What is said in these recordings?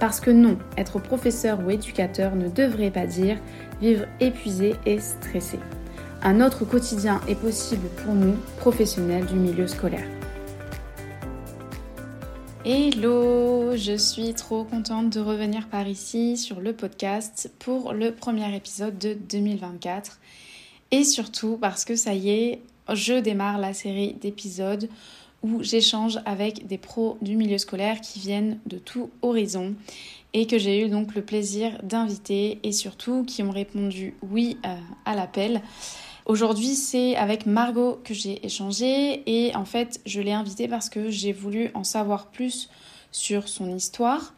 Parce que non, être professeur ou éducateur ne devrait pas dire vivre épuisé et stressé. Un autre quotidien est possible pour nous, professionnels du milieu scolaire. Hello, je suis trop contente de revenir par ici sur le podcast pour le premier épisode de 2024. Et surtout parce que ça y est, je démarre la série d'épisodes où j'échange avec des pros du milieu scolaire qui viennent de tout horizon et que j'ai eu donc le plaisir d'inviter et surtout qui ont répondu oui euh, à l'appel. Aujourd'hui, c'est avec Margot que j'ai échangé et en fait, je l'ai invitée parce que j'ai voulu en savoir plus sur son histoire.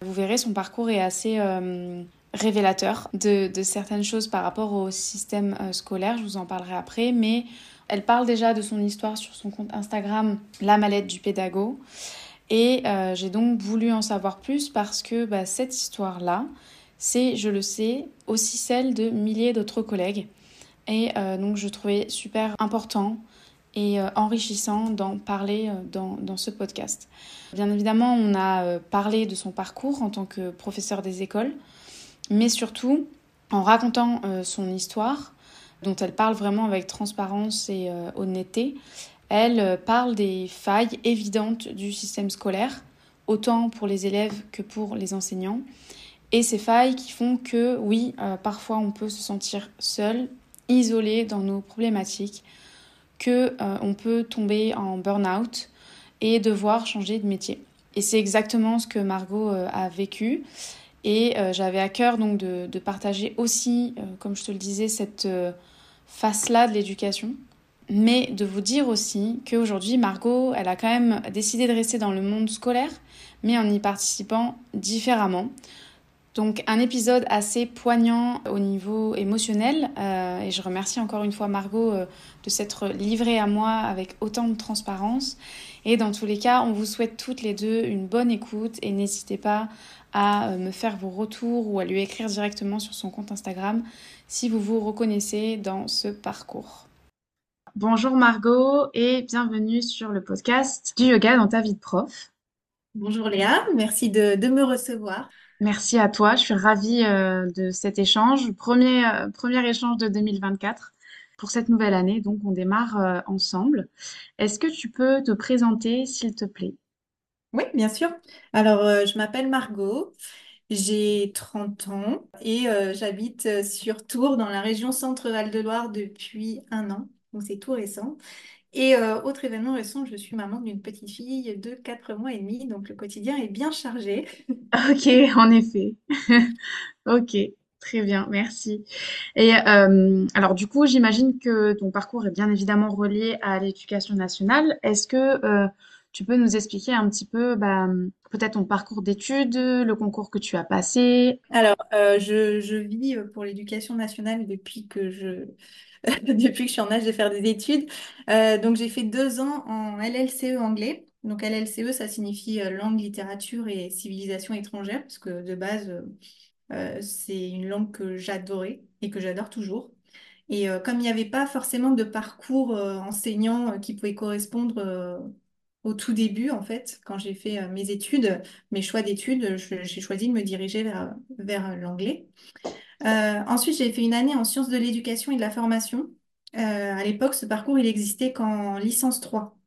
Vous verrez, son parcours est assez euh, révélateur de, certaines choses par rapport au système euh, scolaire. Je vous en parlerai après, mais elle parle déjà de son histoire sur son compte Instagram, La mallette du pédago. Et euh, j'ai donc voulu en savoir plus parce que bah, cette histoire-là, c'est, je le sais, aussi celle de milliers d'autres collègues. Et euh, donc je trouvais super important et euh, enrichissant d'en parler dans, dans, ce podcast. Bien évidemment, on a parlé de son parcours en tant que professeur des écoles, mais surtout en racontant son histoire, dont elle parle vraiment avec transparence et euh, honnêteté, elle euh, parle des failles évidentes du système scolaire, autant pour les élèves que pour les enseignants. Et ces failles qui font que, oui, euh, parfois on peut se sentir seul, isolé dans nos problématiques, que on peut tomber en burn-out et devoir changer de métier. Et c'est exactement ce que Margot a vécu. Et j'avais à cœur donc de, de partager aussi, comme je te le disais, cette face-là de l'éducation, mais de vous dire aussi qu'aujourd'hui, Margot, elle a quand même décidé de rester dans le monde scolaire, mais en y participant différemment. Donc un épisode assez poignant au niveau émotionnel euh, et je remercie encore une fois Margot euh, de s'être livrée à moi avec autant de transparence et dans tous les cas on vous souhaite toutes les deux une bonne écoute et n'hésitez pas à euh, me faire vos retours ou à lui écrire directement sur son compte Instagram si vous vous reconnaissez dans ce parcours. Bonjour Margot et bienvenue sur le podcast du yoga dans ta vie de prof. Bonjour Léa, merci de, me recevoir. Merci à toi, je suis ravie euh, de cet échange, premier, euh, premier échange de 2024 pour cette nouvelle année, donc on démarre euh, ensemble. Est-ce que tu peux te présenter s'il te plaît? Oui, bien sûr. Alors, je m'appelle Margot, j'ai 30 ans et j'habite sur Tours dans la région Centre-Val de Loire depuis un an, donc c'est tout récent. Et euh, autre événement récent, je suis maman d'une petite fille de 4 mois et demi, donc le quotidien est bien chargé. Ok, en effet. Ok, très bien, merci. Et euh, alors du coup, j'imagine que ton parcours est bien évidemment relié à l'éducation nationale. Est-ce que euh, tu peux nous expliquer un petit peu bah, peut-être ton parcours d'études, le concours que tu as passé? Alors, je, je vis pour l'éducation nationale depuis que je depuis que je suis en âge de faire des études. Euh, donc, j'ai fait deux ans en LLCE anglais. Donc, LLCE, ça signifie euh, langue, littérature et civilisation étrangère, parce que de base, euh, c'est une langue que j'adorais et que j'adore toujours. Et comme il n'y avait pas forcément de parcours enseignant qui pouvait correspondre au tout début, en fait, quand j'ai fait mes études, mes choix d'études, j'ai choisi de me diriger vers, l'anglais. Euh, ensuite, j'ai fait une année en sciences de l'éducation et de la formation. Euh, à l'époque, ce parcours, il existait qu'en licence 3.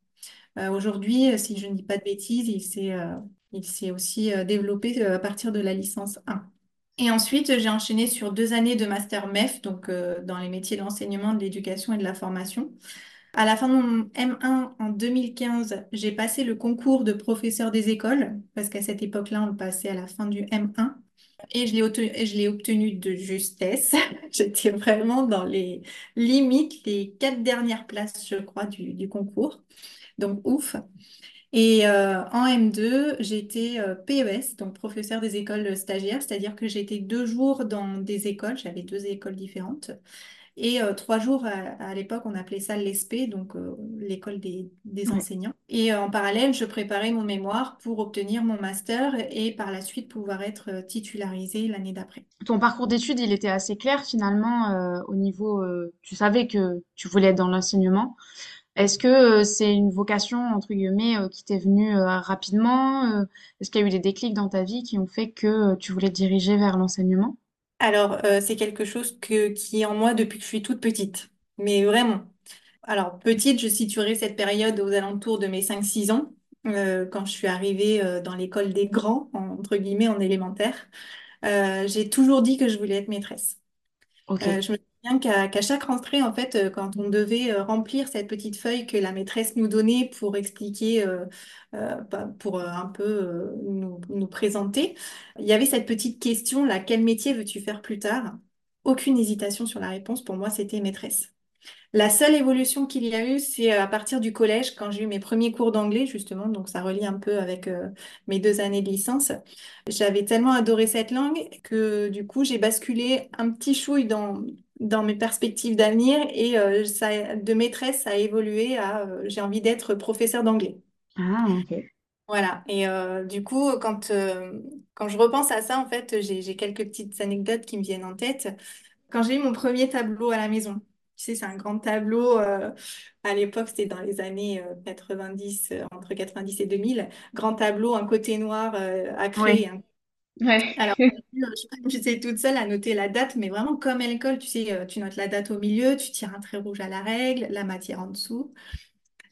Euh, aujourd'hui, si je ne dis pas de bêtises, il s'est aussi développé à partir de la licence 1. Et ensuite, j'ai enchaîné sur deux années de master MEF, donc dans les métiers de l'enseignement, de l'éducation et de la formation. À la fin de mon M1 en 2015, j'ai passé le concours de professeur des écoles, parce qu'à cette époque-là, on le passait à la fin du M1. Et je l'ai obtenu, de justesse. J'étais vraiment dans les limites, les quatre dernières places, je crois, du, concours. Donc, ouf. Et euh, en M2, j'étais euh, PES, donc professeur des écoles stagiaires, c'est-à-dire que j'étais deux jours dans des écoles, j'avais deux écoles différentes. Et euh, trois jours à, à l'époque, on appelait ça l'ESP, donc euh, l'école des, des Ouais. enseignants. Et euh, en parallèle, je préparais mon mémoire pour obtenir mon master et par la suite pouvoir être titularisée l'année d'après. Ton parcours d'études, il était assez clair finalement au niveau, tu savais que tu voulais être dans l'enseignement. Est-ce que c'est une vocation, entre guillemets, qui t'est venue rapidement? est-ce qu'il y a eu des déclics dans ta vie qui ont fait que tu voulais te diriger vers l'enseignement? Alors, euh, c'est quelque chose que, qui est en moi depuis que je suis toute petite, mais vraiment. Alors, petite, je situerai cette période aux alentours de mes cinq six ans, euh, quand je suis arrivée euh, dans l'école des grands, en- entre guillemets, en élémentaire. Euh, j'ai toujours dit que je voulais être maîtresse. Ok. Euh, je me souviens qu'à chaque rentrée, en fait, euh, quand on devait euh, remplir cette petite feuille que la maîtresse nous donnait pour expliquer, euh, bah, pour un peu nous, nous présenter, il y avait cette petite question là, quel métier veux-tu faire plus tard? Aucune hésitation sur la réponse, pour moi, c'était maîtresse. La seule évolution qu'il y a eu, c'est à partir du collège, quand j'ai eu mes premiers cours d'anglais, justement, donc ça relie un peu avec mes deux années de licence. J'avais tellement adoré cette langue que du coup, j'ai basculé un petit chouille dans, dans mes perspectives d'avenir et euh, ça, de maîtresse, ça a évolué à euh, j'ai envie d'être professeur d'anglais. Ah, ok. Voilà, et euh, du coup, quand, quand je repense à ça, en fait, j'ai, j'ai quelques petites anecdotes qui me viennent en tête. Quand j'ai eu mon premier tableau à la maison, tu sais, c'est un grand tableau. à l'époque, c'était dans les années euh, 90, euh, entre 90 et 2000. Grand tableau, un côté noir à créer. hein. Ouais. Alors, j'étais toute seule à noter la date, mais vraiment comme à l'école, tu sais, euh, tu notes la date au milieu, tu tires un trait rouge à la règle, la matière en dessous.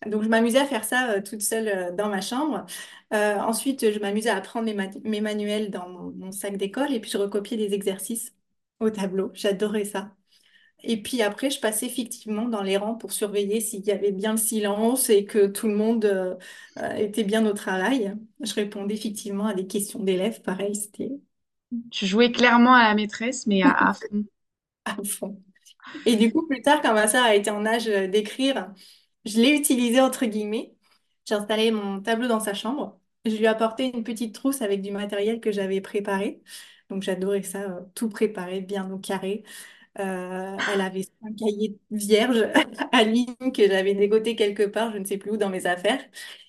Donc, je m'amusais à faire ça euh, toute seule euh, dans ma chambre. Euh, ensuite, je m'amusais à prendre mes, ma- mes manuels dans mon, mon sac d'école et puis je recopiais des exercices au tableau. J'adorais ça. Et puis après, je passais effectivement dans les rangs pour surveiller s'il y avait bien le silence et que tout le monde euh, euh, était bien au travail. Je répondais effectivement à des questions d'élèves. Pareil, c'était Tu jouais clairement à la maîtresse, mais à, à fond. à fond. Et du coup, plus tard, quand ma sœur a été en âge euh, d'écrire, je l'ai utilisé entre guillemets. J'ai installé mon tableau dans sa chambre. Je lui ai apporté une petite trousse avec du matériel que j'avais préparé. Donc j'adorais ça, euh, tout préparé, bien au carré. Euh, elle avait un cahier vierge à ligne que j'avais dégoté quelque part, je ne sais plus où, dans mes affaires.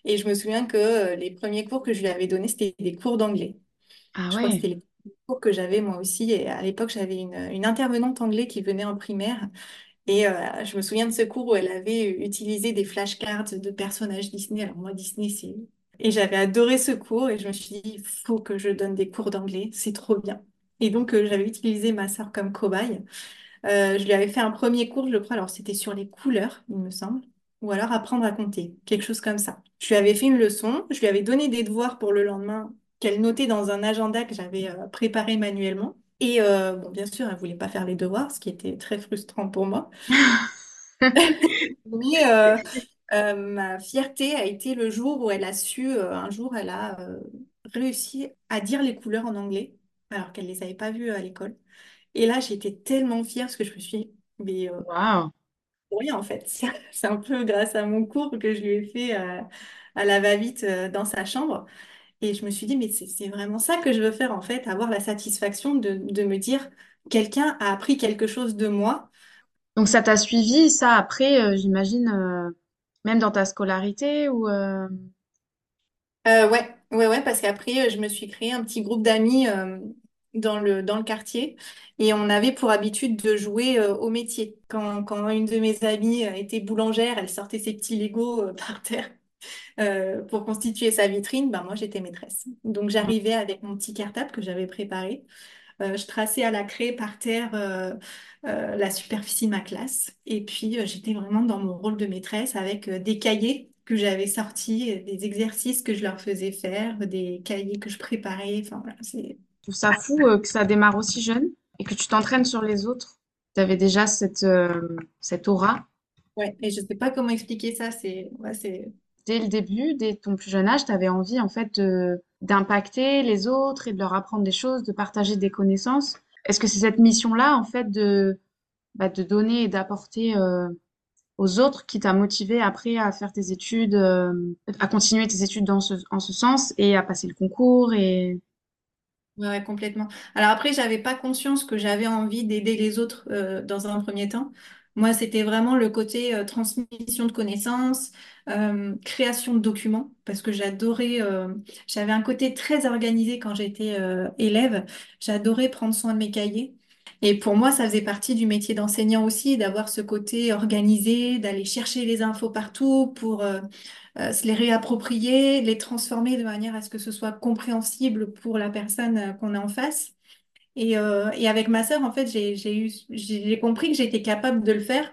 Et je me souviens que euh, les premiers cours que je lui avais donnés, c'était des cours d'anglais. Ah Je crois que ouais. c'était les cours que j'avais moi aussi. Et à l'époque, j'avais une, une intervenante anglais qui venait en primaire. Et euh, je me souviens de ce cours où elle avait utilisé des flashcards de personnages Disney. Alors moi, Disney, c'est... Et j'avais adoré ce cours et je me suis dit, il faut que je donne des cours d'anglais, c'est trop bien. Et donc, euh, j'avais utilisé ma sœur comme cobaye. Euh, je lui avais fait un premier cours, je crois, alors c'était sur les couleurs, il me semble, ou alors apprendre à compter, quelque chose comme ça. Je lui avais fait une leçon, je lui avais donné des devoirs pour le lendemain qu'elle notait dans un agenda que j'avais euh, préparé manuellement. Et euh, bon, bien sûr, elle voulait pas faire les devoirs, ce qui était très frustrant pour moi. Mais euh, euh, ma fierté a été le jour où elle a su, euh, un jour, elle a euh, réussi à dire les couleurs en anglais, alors qu'elle les avait pas vues à l'école. Et là, j'étais tellement fière parce que je me suis dit, mais euh, Waouh. oui, en fait, c'est un peu grâce à mon cours que je lui ai fait euh, à la va-vite euh, dans sa chambre. Et je me suis dit, mais c'est c'est vraiment ça que je veux faire, en fait, avoir la satisfaction de, de me dire, quelqu'un a appris quelque chose de moi. Donc ça t'a suivi, ça, après, euh, j'imagine, euh, même dans ta scolarité ou... euh, Euh, ouais, ouais, ouais, parce qu'après, euh, je me suis créé un petit groupe d'amis euh, dans le, dans le quartier et on avait pour habitude de jouer euh, au métier. Quand, quand une de mes amies euh, était boulangère, elle sortait ses petits Legos euh, par terre euh, pour constituer sa vitrine, ben moi j'étais maîtresse. Donc j'arrivais avec mon petit cartable que j'avais préparé. Euh, je traçais à la craie par terre euh, euh, la superficie de ma classe. Et puis, euh, j'étais vraiment dans mon rôle de maîtresse avec euh, des cahiers que j'avais sortis, des exercices que je leur faisais faire, des cahiers que je préparais. Enfin, voilà, c'est... Je trouve ça fou euh, que ça démarre aussi jeune et que tu t'entraînes sur les autres. Tu avais déjà cette, euh, cette aura. Ouais, et je sais pas comment expliquer ça. C'est... Ouais, c'est... Dès le début, dès ton plus jeune âge, tu avais envie en fait de, d'impacter les autres et de leur apprendre des choses, de partager des connaissances. Est-ce que c'est cette mission-là en fait de, bah, de donner et d'apporter euh, aux autres qui t'a motivé après à faire tes études, euh, à continuer tes études dans ce, en ce sens et à passer le concours et... Ouais, complètement. Alors après, j'avais pas conscience que j'avais envie d'aider les autres euh, dans un premier temps. Moi, c'était vraiment le côté euh, transmission de connaissances, création de documents, parce que j'adorais, j'avais un côté très organisé quand j'étais élève. J'adorais prendre soin de mes cahiers. Et pour moi, ça faisait partie du métier d'enseignant aussi, d'avoir ce côté organisé, d'aller chercher les infos partout pour euh, euh, se les réapproprier, les transformer de manière à ce que ce soit compréhensible pour la personne euh, qu'on a en face. Et, et avec ma sœur, en fait, j'ai, compris que j'étais capable de le faire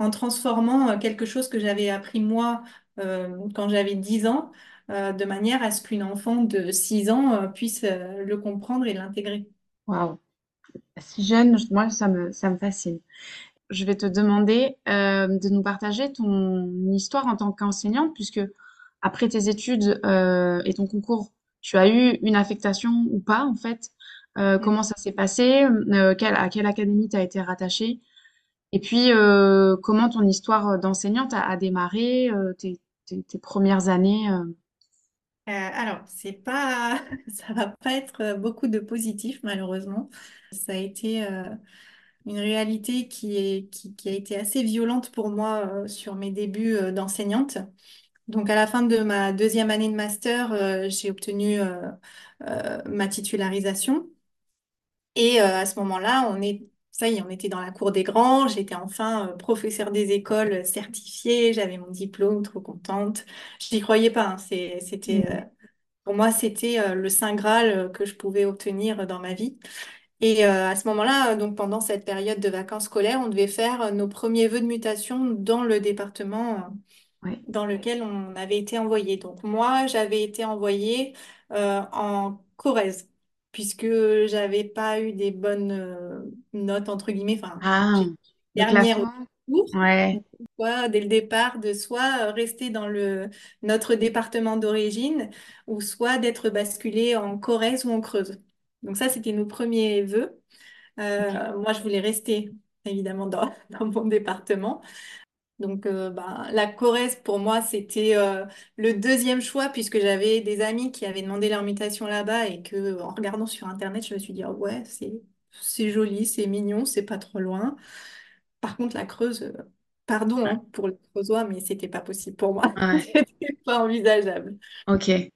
en transformant quelque chose que j'avais appris moi quand j'avais 10 ans, de manière à ce qu'une enfant de 6 ans puisse le comprendre et l'intégrer. Waouh. Si jeune, je- moi, ça me, ça me fascine. Je vais te demander euh, de nous partager ton histoire en tant qu'enseignante, puisque après tes études euh, et ton concours, tu as eu une affectation ou pas, en fait. Euh, comment ça s'est passé? Euh, quelle- à quelle académie tu as été rattachée? Et puis, euh, comment ton histoire d'enseignante a, a démarré, euh, tes, tes- tes premières années? Euh. Alors, c'est pas, ça va pas être euh, beaucoup de positif, malheureusement. Ça a été euh, une réalité qui est, qui, a été assez violente pour moi sur mes débuts d'enseignante. Donc, à la fin de ma deuxième année de master, j'ai obtenu ma titularisation. Et à ce moment-là, on est, ça y est, on était dans la cour des grands. J'étais enfin euh, professeur des écoles certifiée. J'avais mon diplôme, trop contente. Je n'y croyais pas. hein. C'était, euh, pour moi, c'était euh, le saint Graal euh, que je pouvais obtenir dans ma vie. Et euh, à ce moment-là, euh, donc pendant cette période de vacances scolaires, on devait faire euh, nos premiers vœux de mutation dans le département. euh, dans lequel on avait été envoyé. Donc moi, j'avais été envoyée euh, en Corrèze, puisque j'avais pas eu des bonnes euh, notes, entre guillemets, enfin, Ah, j'étais le dernière au classement? cours. Ouais. Donc, soit dès le départ, de soit euh, rester dans le, notre département d'origine, ou soit d'être basculée en Corrèze ou en Creuse. Donc ça, c'était nos premiers vœux. Ok. Euh, moi, je voulais rester évidemment dans, dans mon département. Donc, euh, ben, la Corrèze, pour moi, c'était euh, le deuxième choix puisque j'avais des amis qui avaient demandé leur mutation là-bas et que, en regardant sur Internet, je me suis dit, Ah ouais, c'est, c'est joli, c'est mignon, c'est pas trop loin. Par contre, la Creuse, euh, pardon Ouais. hein, pour les Creusois, mais c'était pas possible pour moi. Ouais. C'était pas envisageable. Ok.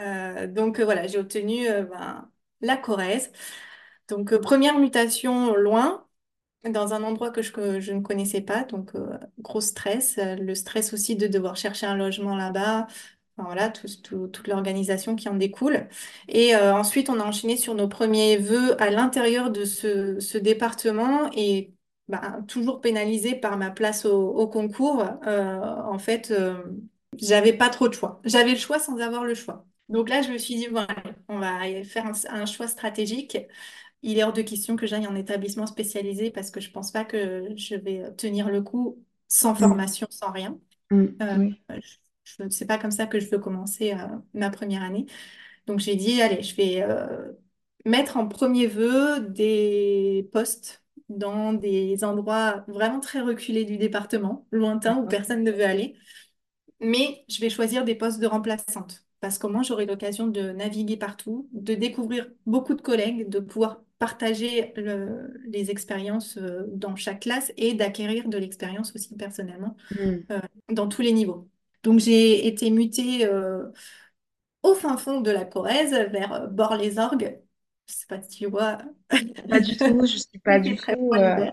Euh, donc, euh, voilà, j'ai obtenu euh, ben, la Corrèze. Donc, euh, première mutation loin dans un endroit que je, ne connaissais pas, donc euh, gros stress, Euh, le stress aussi de devoir chercher un logement là-bas, voilà, tout- tout- toute l'organisation qui en découle. Et euh, ensuite, on a enchaîné sur nos premiers vœux à l'intérieur de ce, département et bah, toujours pénalisée par ma place au, concours. en fait, j'avais pas trop de choix. J'avais le choix sans avoir le choix. Donc là, je me suis dit, bon, allez, on va faire un choix stratégique. Il est hors de question que j'aille en établissement spécialisé parce que je pense pas que je vais tenir le coup sans Mm, formation, sans rien. mm, Euh, oui. je, je- c'est pas comme ça que je veux commencer euh, ma première année. Donc j'ai dit, allez, je vais euh, mettre en premier vœu des postes dans des endroits vraiment très reculés du département, lointains où personne ne veut aller. Mais je vais choisir des postes de remplaçante parce qu'au moins j'aurai l'occasion de naviguer partout, de découvrir beaucoup de collègues, de pouvoir partager le- les expériences euh, dans chaque classe et d'acquérir de l'expérience aussi personnellement Mm. euh, dans tous les niveaux. Donc j'ai été mutée euh, au fin fond de la Corrèze vers Bord-les-Orgues. Je sais pas si tu vois, Pas du tout, je suis pas du très tout. euh,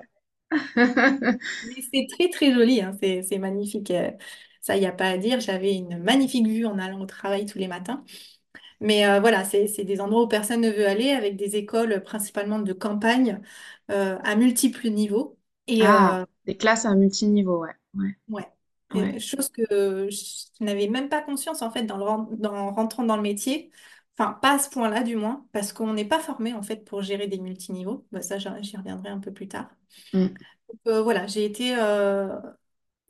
c'est très très joli, hein, C'est, magnifique. Ça, il n'y a pas à dire. J'avais une magnifique vue en allant au travail tous les matins. Mais euh, voilà, c'est des endroits où personne ne veut aller, avec des écoles principalement de campagne euh, à multiples niveaux. Et Ah, euh, des classes à multiniveau, ouais. Ouais, ouais, chose que je n'avais même pas conscience en fait dans le ren- dans, en rentrant dans le métier. Enfin, pas à ce point-là du moins, parce qu'on n'est pas formé en fait pour gérer des multiniveaux. Bah, ça, j'y j'y reviendrai un peu plus tard. Mm. Donc, euh, voilà, j'ai été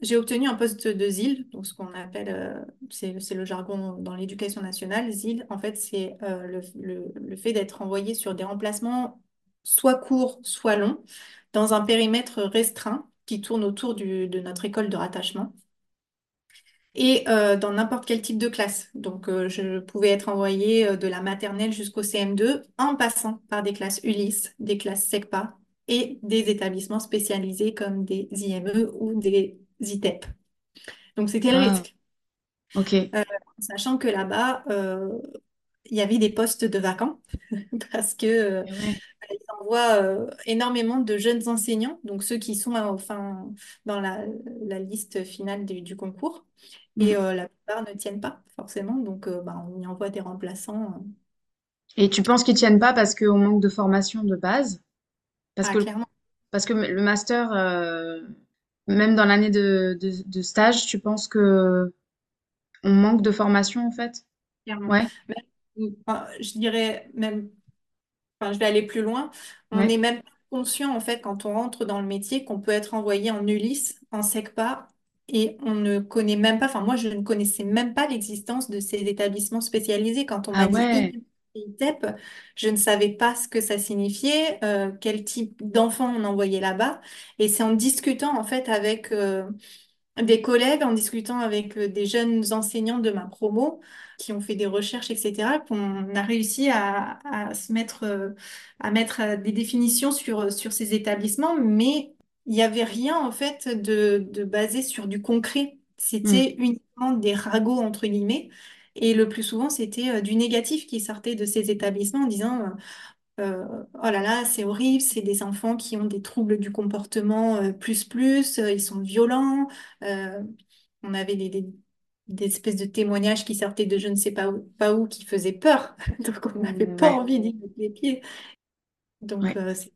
J'ai obtenu un poste de ZIL, donc ce qu'on appelle, euh, c'est, le jargon dans l'éducation nationale. ZIL, en fait, c'est euh, le, fait d'être envoyé sur des remplacements soit courts, soit longs, dans un périmètre restreint qui tourne autour de notre école de rattachement. et euh, dans n'importe quel type de classe. Donc, je pouvais être envoyée de la maternelle jusqu'au CM2 en passant par des classes ULIS, des classes SECPA et des établissements spécialisés comme des IME ou des ITEP. Donc, c'était le Ah, risque? ok. Euh, sachant que là-bas, euh, il y avait des postes de vacants parce que euh, ouais. ils envoient euh, énormément de jeunes enseignants, donc ceux qui sont euh, enfin dans la, la liste finale du, du concours. Et euh, la plupart ne tiennent pas forcément, donc euh, bah, on y envoie des remplaçants. euh. Et tu penses qu'ils tiennent pas parce qu'on manque de formation de base? Parce Ah, que, clairement, parce que le master, même dans l'année de, de, de stage, tu penses que on manque de formation en fait? clairement. Ouais, Même, enfin, je dirais même Enfin, je vais aller plus loin. On ouais. est même pas conscient, en fait, quand on rentre dans le métier, qu'on peut être envoyé en ULIS, en SECPA, et on ne connaît même pas, enfin, moi, je ne connaissais même pas l'existence de ces établissements spécialisés. Quand on Ah m'a dit ouais. ITEP, je ne savais pas ce que ça signifiait, euh, quel type d'enfants on envoyait là-bas. Et c'est en discutant, en fait, avec, euh, des collègues en discutant avec euh, des jeunes enseignants de ma promo qui ont fait des recherches, etc., qu'on a réussi à, à se mettre, à mettre des définitions sur, sur ces établissements, mais il n'y avait rien en fait de, de basé sur du concret. Mm. C'était uniquement des ragots, entre guillemets. Et le plus souvent, c'était euh, du négatif qui sortait de ces établissements en disant, euh, euh, oh là là, c'est horrible, c'est des enfants qui ont des troubles du comportement euh, plus plus, euh, ils sont violents. On avait des, des, des espèces de témoignages qui sortaient de je ne sais pas où, pas où qui faisaient peur. Donc on n'avait Mm, pas envie d'y mettre les pieds. Donc ouais. c'est-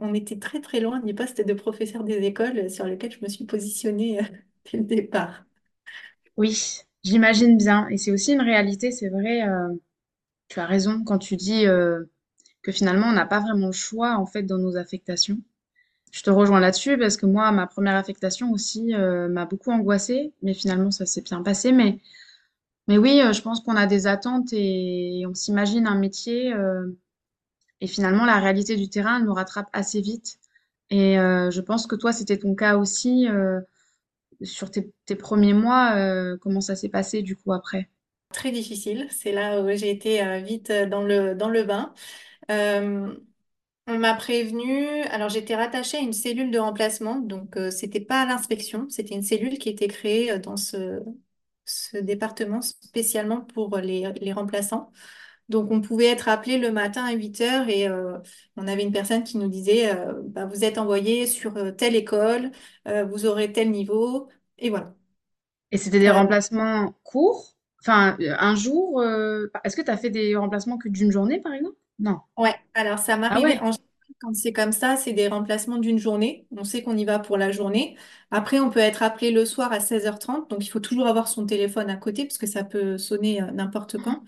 on était très très loin du poste de professeur des écoles sur lequel je me suis positionnée dès le départ. Oui, j'imagine bien. Et c'est aussi une réalité, c'est vrai. euh, tu as raison quand tu dis euh, que finalement on n'a pas vraiment le choix en fait dans nos affectations. Je te rejoins là-dessus parce que moi, ma première affectation aussi euh, m'a beaucoup angoissée, mais finalement ça s'est bien passé. Mais, oui, je pense qu'on a des attentes et on s'imagine un métier et finalement la réalité du terrain nous rattrape assez vite. Et je pense que toi, c'était ton cas aussi sur tes, premiers mois. euh, comment ça s'est passé du coup après? Très difficile, c'est là où j'ai été euh, vite euh, dans le, dans le bain. On m'a prévenu, alors j'étais rattachée à une cellule de remplacement, donc c'était pas l'inspection, c'était une cellule qui était créée dans ce, ce département spécialement pour les, les remplaçants. Donc on pouvait être appelé le matin à 8 heures et euh, on avait une personne qui nous disait euh, bah, vous êtes envoyé sur euh, telle école, euh, vous aurez tel niveau, et voilà. Et c'était des remplacements courts? Enfin, un jour, est-ce que tu as fait des remplacements que d'une journée, par exemple? Non. Ouais, alors ça Ah m'arrivait ouais. en général, quand c'est comme ça, c'est des remplacements d'une journée. On sait qu'on y va pour la journée. Après, on peut être appelé le soir à 16h30, donc il faut toujours avoir son téléphone à côté parce que ça peut sonner n'importe quand.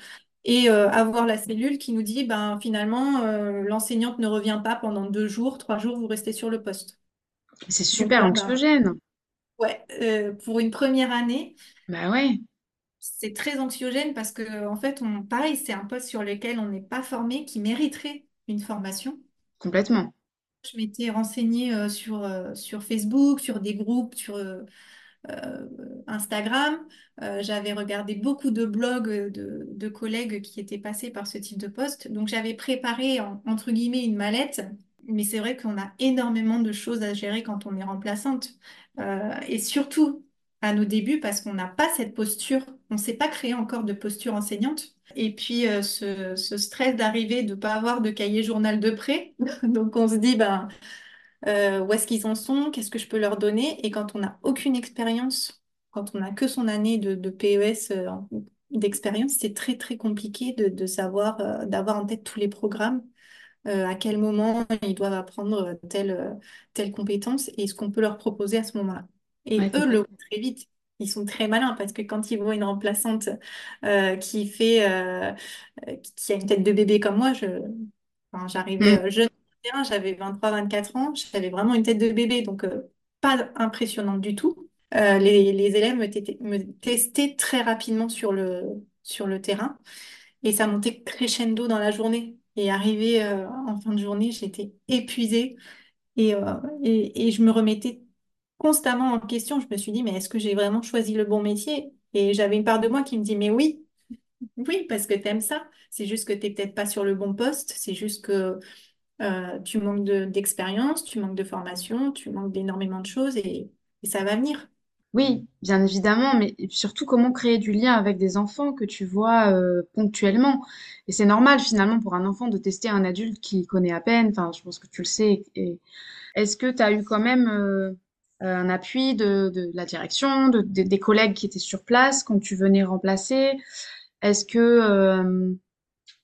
Et euh, avoir la cellule qui nous dit, ben finalement, euh, l'enseignante ne revient pas pendant deux jours, trois jours, vous restez sur le poste. C'est Donc super ben, anxiogène. ouais, euh, pour une première année, Bah ouais, c'est très anxiogène parce que en fait, on, pareil, c'est un poste sur lequel on n'est pas formé, qui mériterait une formation. complètement. Je m'étais renseignée sur, sur Facebook, sur des groupes, sur Instagram. Euh, j'avais regardé beaucoup de blogs de, de collègues qui étaient passés par ce type de poste. Donc j'avais préparé, en- entre guillemets, une mallette. Mais c'est vrai qu'on a énormément de choses à gérer quand on est remplaçante. Euh, et surtout à nos débuts, parce qu'on n'a pas cette posture, on ne s'est pas créé encore de posture enseignante. Et puis euh, ce, stress d'arriver, de ne pas avoir de cahier journal de prêt. Donc on se dit, ben, euh, où est-ce qu'ils en sont, qu'est-ce que je peux leur donner. Et quand on n'a aucune expérience, quand on n'a que son année de, de PES euh, d'expérience, c'est très très compliqué de, de savoir, euh, d'avoir en tête tous les programmes, à quel moment ils doivent apprendre telle, telle compétence et ce qu'on peut leur proposer à ce moment-là. Ouais, Et eux le voient très vite. Ils sont très malins parce que quand ils voient une remplaçante euh, qui fait, euh, qui a une tête de bébé comme moi, je, Enfin, j'arrivais Mm. jeune j'avais 23-24 ans, j'avais vraiment une tête de bébé, donc euh, pas impressionnante du tout. Euh, les, les élèves me, testaient très rapidement sur le, sur le terrain et ça montait crescendo dans la journée. Et arrivé euh, en fin de journée, j'étais épuisée et, et, je me remettais constamment en question. Je me suis dit, mais est-ce que j'ai vraiment choisi le bon métier? Et j'avais une part de moi qui me dit, mais oui, oui, parce que tu aimes ça. C'est juste que tu n'es peut-être pas sur le bon poste. C'est juste que euh, tu manques de- d'expérience, tu manques de formation, tu manques d'énormément de choses et, ça va venir. Oui, bien évidemment, mais surtout comment créer du lien avec des enfants que tu vois euh, ponctuellement. Et c'est normal finalement pour un enfant de tester un adulte qui connaît à peine. Enfin, je pense que tu le sais. Est-ce que tu as eu quand même euh, un appui de, la direction, de, de- des collègues qui étaient sur place quand tu venais remplacer? Est-ce que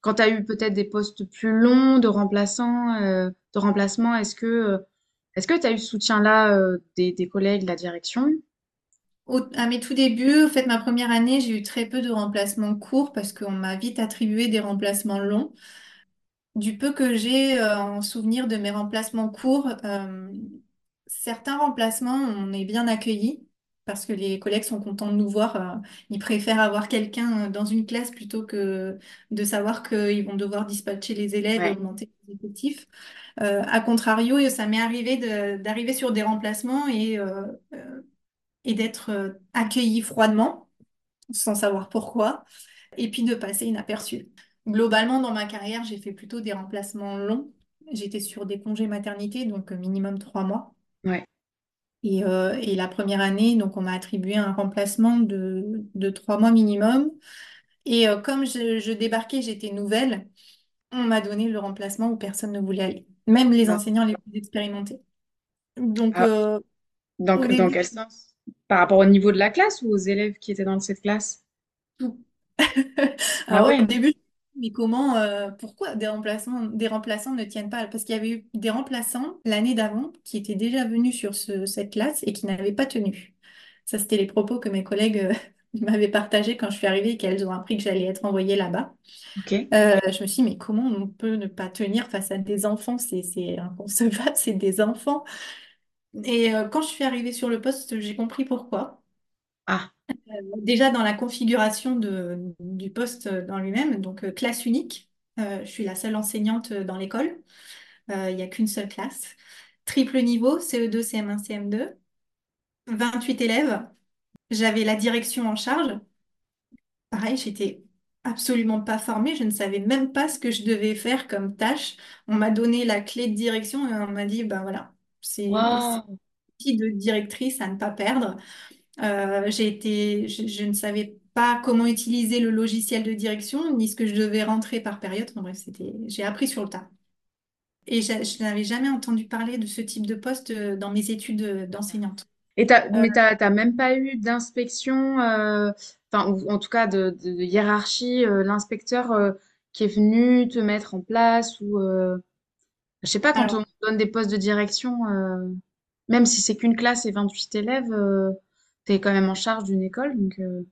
quand tu as eu peut-être des postes plus longs de remplaçants, euh, de remplacement, est-ce que euh, est-ce que tu as eu ce soutien-là euh, des, collègues, de la direction? Au- à mes tout débuts, en fait, ma première année, j'ai eu très peu de remplacements courts parce qu'on m'a vite attribué des remplacements longs. Du peu que j'ai en souvenir de mes remplacements courts, certains remplacements, on est bien accueillis parce que les collègues sont contents de nous voir. euh, ils préfèrent avoir quelqu'un euh, dans une classe plutôt que de savoir qu'ils vont devoir dispatcher les élèves et augmenter les effectifs. Euh, à contrario, ça m'est arrivé de- d'arriver sur des remplacements et, euh, euh, et d'être euh, accueilli froidement, sans savoir pourquoi et puis de passer inaperçu. Globalement, dans ma carrière, j'ai fait plutôt des remplacements longs. J'étais sur des congés maternité, donc euh, minimum trois mois. Ouais. Et, euh, et la première année, donc on m'a attribué un remplacement de, de trois mois minimum. Et euh, comme je, je débarquais, j'étais nouvelle, on m'a donné le remplacement où personne ne voulait aller, même les Ah, enseignants les plus expérimentés. Donc ah, euh, dans, au dans début, quel sens? Par rapport au niveau de la classe ou aux élèves qui étaient dans cette classe? tout. Ah Alors au ouais, début, mais comment, euh, pourquoi des remplaçants, des remplaçants ne tiennent pas? Parce qu'il y avait eu des remplaçants l'année d'avant qui étaient déjà venus sur ce- cette classe et qui n'avaient pas tenu. Ça, c'était les propos que mes collègues euh, m'avaient partagés quand je suis arrivée et qu'elles ont appris que j'allais être envoyée là-bas. Euh, je me suis dit, mais comment on peut ne pas tenir face à des enfants? C'est, c'est inconcevable, c'est des enfants. Et quand je suis arrivée sur le poste, j'ai compris pourquoi. Ah, Déjà dans la configuration de- du poste dans lui-même, donc euh, classe unique, euh, je suis la seule enseignante dans l'école, Euh, il n'y a qu'une seule classe. Triple niveau, CE2, CM1, CM2, 28 élèves, j'avais la direction en charge. Pareil, j'étais absolument pas formée, je ne savais même pas ce que je devais faire comme tâche. On m'a donné la clé de direction et on m'a dit, ben voilà, c'est l'outil de directrice à ne pas perdre. Euh, j'ai été, je, je ne savais pas comment utiliser le logiciel de direction, ni ce que je devais rentrer par période. En bref, c'était, j'ai appris sur le tas. Et je, je n'avais jamais entendu parler de ce type de poste euh, dans mes études euh, d'enseignante. Et t'as, mais t'as, t'as même pas eu d'inspection, euh, enfin, ou en tout cas de, hiérarchie, euh, l'inspecteur euh, qui est venu te mettre en place ou, je sais pas, quand alors, on donne des postes de direction, même si c'est qu'une classe et 28 élèves, euh, t'es quand même en charge d'une école, donc euh,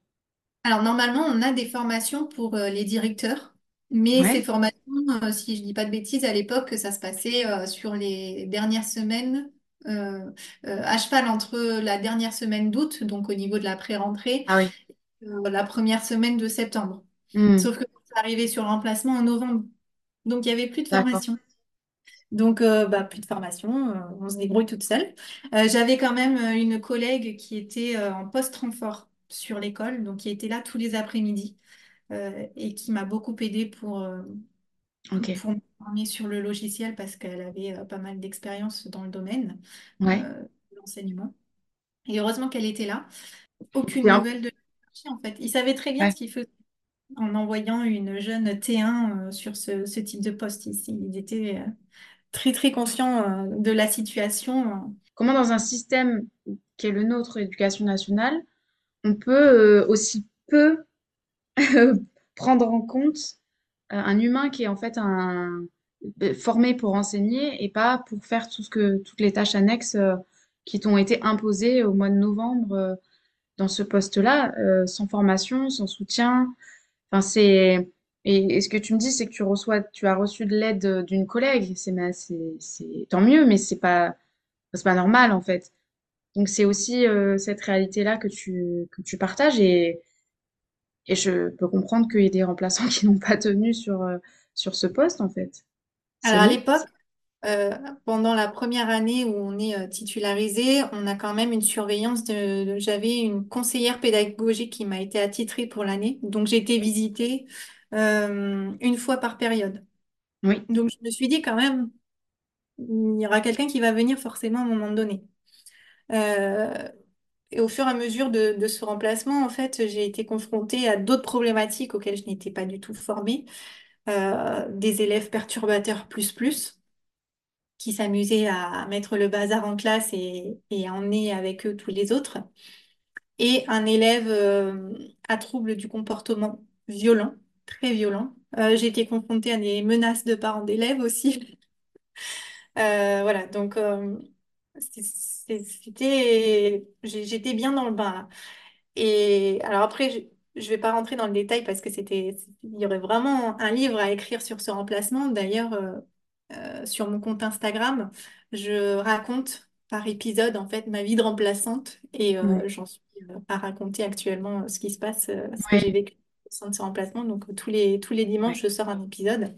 alors, normalement, on a des formations pour euh, les directeurs, mais ces formations, euh, si je dis pas de bêtises, à l'époque, ça se passait sur les dernières semaines, à cheval entre la dernière semaine d'août, donc au niveau de la pré-rentrée, Ah oui. euh, la première semaine de septembre. Hmm, Sauf que c'est arrivé sur l'emplacement en novembre. Donc, il n'y avait plus de formation. Donc, euh, bah, plus de formation, euh, on se débrouille toute seule. Euh, j'avais quand même une collègue qui était en post-renfort sur l'école, donc qui était là tous les après-midi et qui m'a beaucoup aidée pour, pour me former sur le logiciel parce qu'elle avait pas mal d'expérience dans le domaine Ouais. de l'enseignement. Et heureusement qu'elle était là. Aucune un- nouvelle de en fait. Il savait très bien ouais. ce qu'il faisait en envoyant une jeune T1 euh, sur ce, ce type de poste ici. Il était très très conscient euh, de la situation. euh. Comment dans un système qui est le nôtre, éducation nationale, on peut euh, aussi peu prendre en compte un humain qui est en fait formé pour enseigner et pas pour faire tout ce que, toutes les tâches annexes qui t'ont été imposées au mois de novembre dans ce poste-là, sans formation, sans soutien. Enfin, c'est... Et, et ce que tu me dis, c'est que tu reçois, tu as reçu de l'aide euh, d'une collègue. C'est, tant mieux, mais c'est pas, c'est pas normal en fait. Donc c'est aussi euh, cette réalité-là que tu, que tu partages et, et je peux comprendre qu'il y ait des remplaçants qui n'ont pas tenu sur, euh, sur ce poste, en fait. Alors à l'époque, euh, pendant la première année où on est titularisé, on a quand même une surveillance de, de- j'avais une conseillère pédagogique qui m'a été attitrée pour l'année. Donc, j'ai été visitée euh, une fois par période. Oui, Donc, je me suis dit quand même, il y aura quelqu'un qui va venir forcément à un moment donné. Euh, et au fur et à mesure de, de ce remplacement, en fait, j'ai été confrontée à d'autres problématiques auxquelles je n'étais pas du tout formée. Euh, des élèves perturbateurs plus plus. qui s'amusaient à mettre le bazar en classe et, et à emmener avec eux tous les autres, et un élève euh, à trouble du comportement violent, très violent. Euh, j'ai été confrontée à des menaces de parents d'élèves aussi. Euh, voilà, donc euh, c'est- c'est- c'était, j'ai- j'étais bien dans le bain là. Et alors après, je, je vais pas rentrer dans le détail parce que c'était, il y aurait vraiment un livre à écrire sur ce remplacement. D'ailleurs, euh, euh, sur mon compte Instagram, je raconte par épisode en fait ma vie de remplaçante et euh, j'en suis euh, à raconter actuellement euh, ce qui se passe, euh, ce que j'ai vécu au sein de ce remplacement. Donc euh, tous les tous les dimanches, je sors un épisode.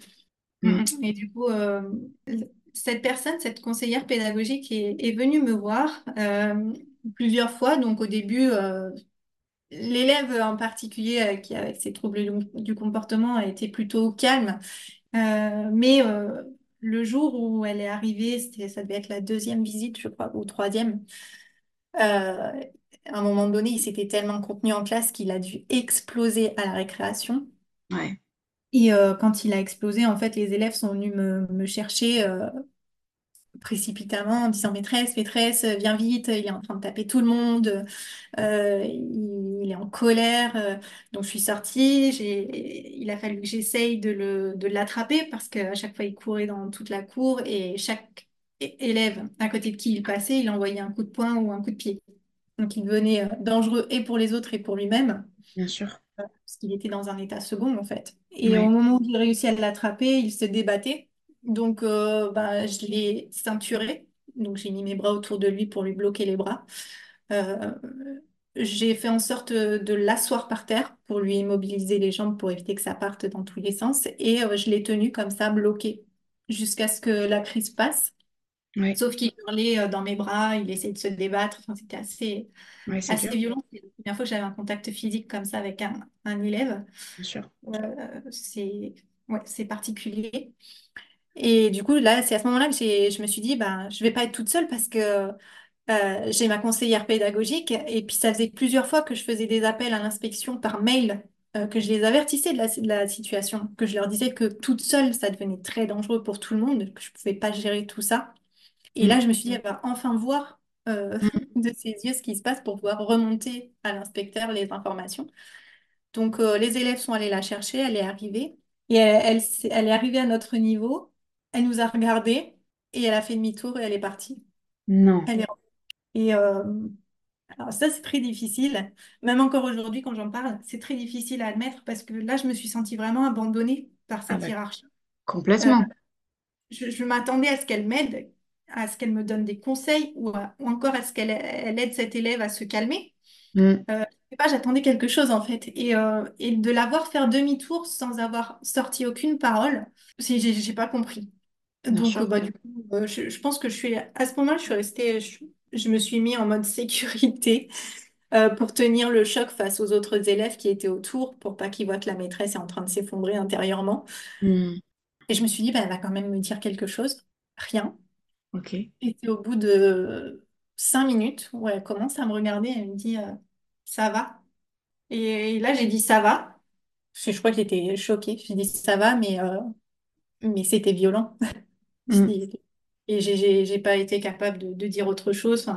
Mm, Mm. mm. Et du coup, euh, cette personne, cette conseillère pédagogique est, est venue me voir euh, plusieurs fois. Donc au début, euh, l'élève en particulier euh, qui avec ses troubles du, du comportement a été plutôt calme. Euh, mais euh, le jour où elle est arrivée, c'était, ça devait être la deuxième visite, je crois, ou troisième. euh, à un moment donné, il s'était tellement contenu en classe qu'il a dû exploser à la récréation. Ouais, Et euh, quand il a explosé, en fait, les élèves sont venus me, me chercher euh, précipitamment en disant maîtresse, maîtresse, viens vite, il est en train de taper tout le monde, euh, il, il est en colère. donc je suis sortie, j'ai, il a fallu que j'essaye de le, de l'attraper parce qu'à chaque fois il courait dans toute la cour et chaque élève à côté de qui il passait, il envoyait un coup de poing ou un coup de pied. Donc il devenait euh, dangereux et pour les autres et pour lui-même bien sûr. parce qu'il était dans un état second en fait. Et au moment où j'ai réussi à l'attraper, il se débattait. Donc euh, bah, je l'ai ceinturé. Donc j'ai mis mes bras autour de lui pour lui bloquer les bras. Euh, j'ai fait en sorte de l'asseoir par terre pour lui immobiliser les jambes pour éviter que ça parte dans tous les sens. Et euh, je l'ai tenu comme ça, bloqué, jusqu'à ce que la crise passe. Ouais, Sauf qu'il hurlait euh, dans mes bras, il essayait de se débattre. Enfin, c'était assez, ouais, c'est dur, assez violent. C'est la première fois que j'avais un contact physique comme ça avec un, un élève. bien sûr. Euh, c'est ouais, c'est particulier. Et du coup, là, c'est à ce moment-là que j'ai, je me suis dit, ben, je vais pas être toute seule parce que euh, j'ai ma conseillère pédagogique. Et puis, ça faisait plusieurs fois que je faisais des appels à l'inspection par mail, euh, que je les avertissais de la, de la situation, que je leur disais que toute seule, ça devenait très dangereux pour tout le monde, que je pouvais pas gérer tout ça. Et Mm. là, je me suis dit, elle va enfin voir euh, Mm. de ses yeux ce qui se passe pour pouvoir remonter à l'inspecteur les informations. Donc, euh, les élèves sont allés la chercher, elle est arrivée. Et elle, elle, s'est- elle est arrivée à notre niveau. Elle nous a regardés et elle a fait demi-tour et elle est partie. Non. Elle est... Et euh, alors ça, c'est très difficile. Même encore aujourd'hui, quand j'en parle, c'est très difficile à admettre parce que là, je me suis sentie vraiment abandonnée par Ah cette bah, hiérarchie. Euh, complètement. je je m'attendais à ce qu'elle m'aide, à ce qu'elle me donne des conseils ou, à- ou encore à ce qu'elle elle aide cet élève à se calmer. Mm. Euh, pas, j'attendais quelque chose en fait. Et, euh, et de la voir faire demi-tour sans avoir sorti aucune parole, j'ai pas compris. Donc, euh, bah, du coup, euh, je, je pense que je suis à ce moment-là, je suis restée, je, je me suis mis en mode sécurité euh, pour tenir le choc face aux autres élèves qui étaient autour, pour pas qu'ils voient que la maîtresse est en train de s'effondrer intérieurement. Mm. Et je me suis dit, bah, elle va quand même me dire quelque chose. Rien. Ok. Et c'est au bout de cinq minutes où elle commence à me regarder, elle me dit, euh, ça va? Et là, j'ai dit ça va. Parce que je crois que j'étais choquée. J'ai dit ça va, mais, euh, mais c'était violent. Mm. Et j'ai j'ai- pas été capable de, de dire autre chose.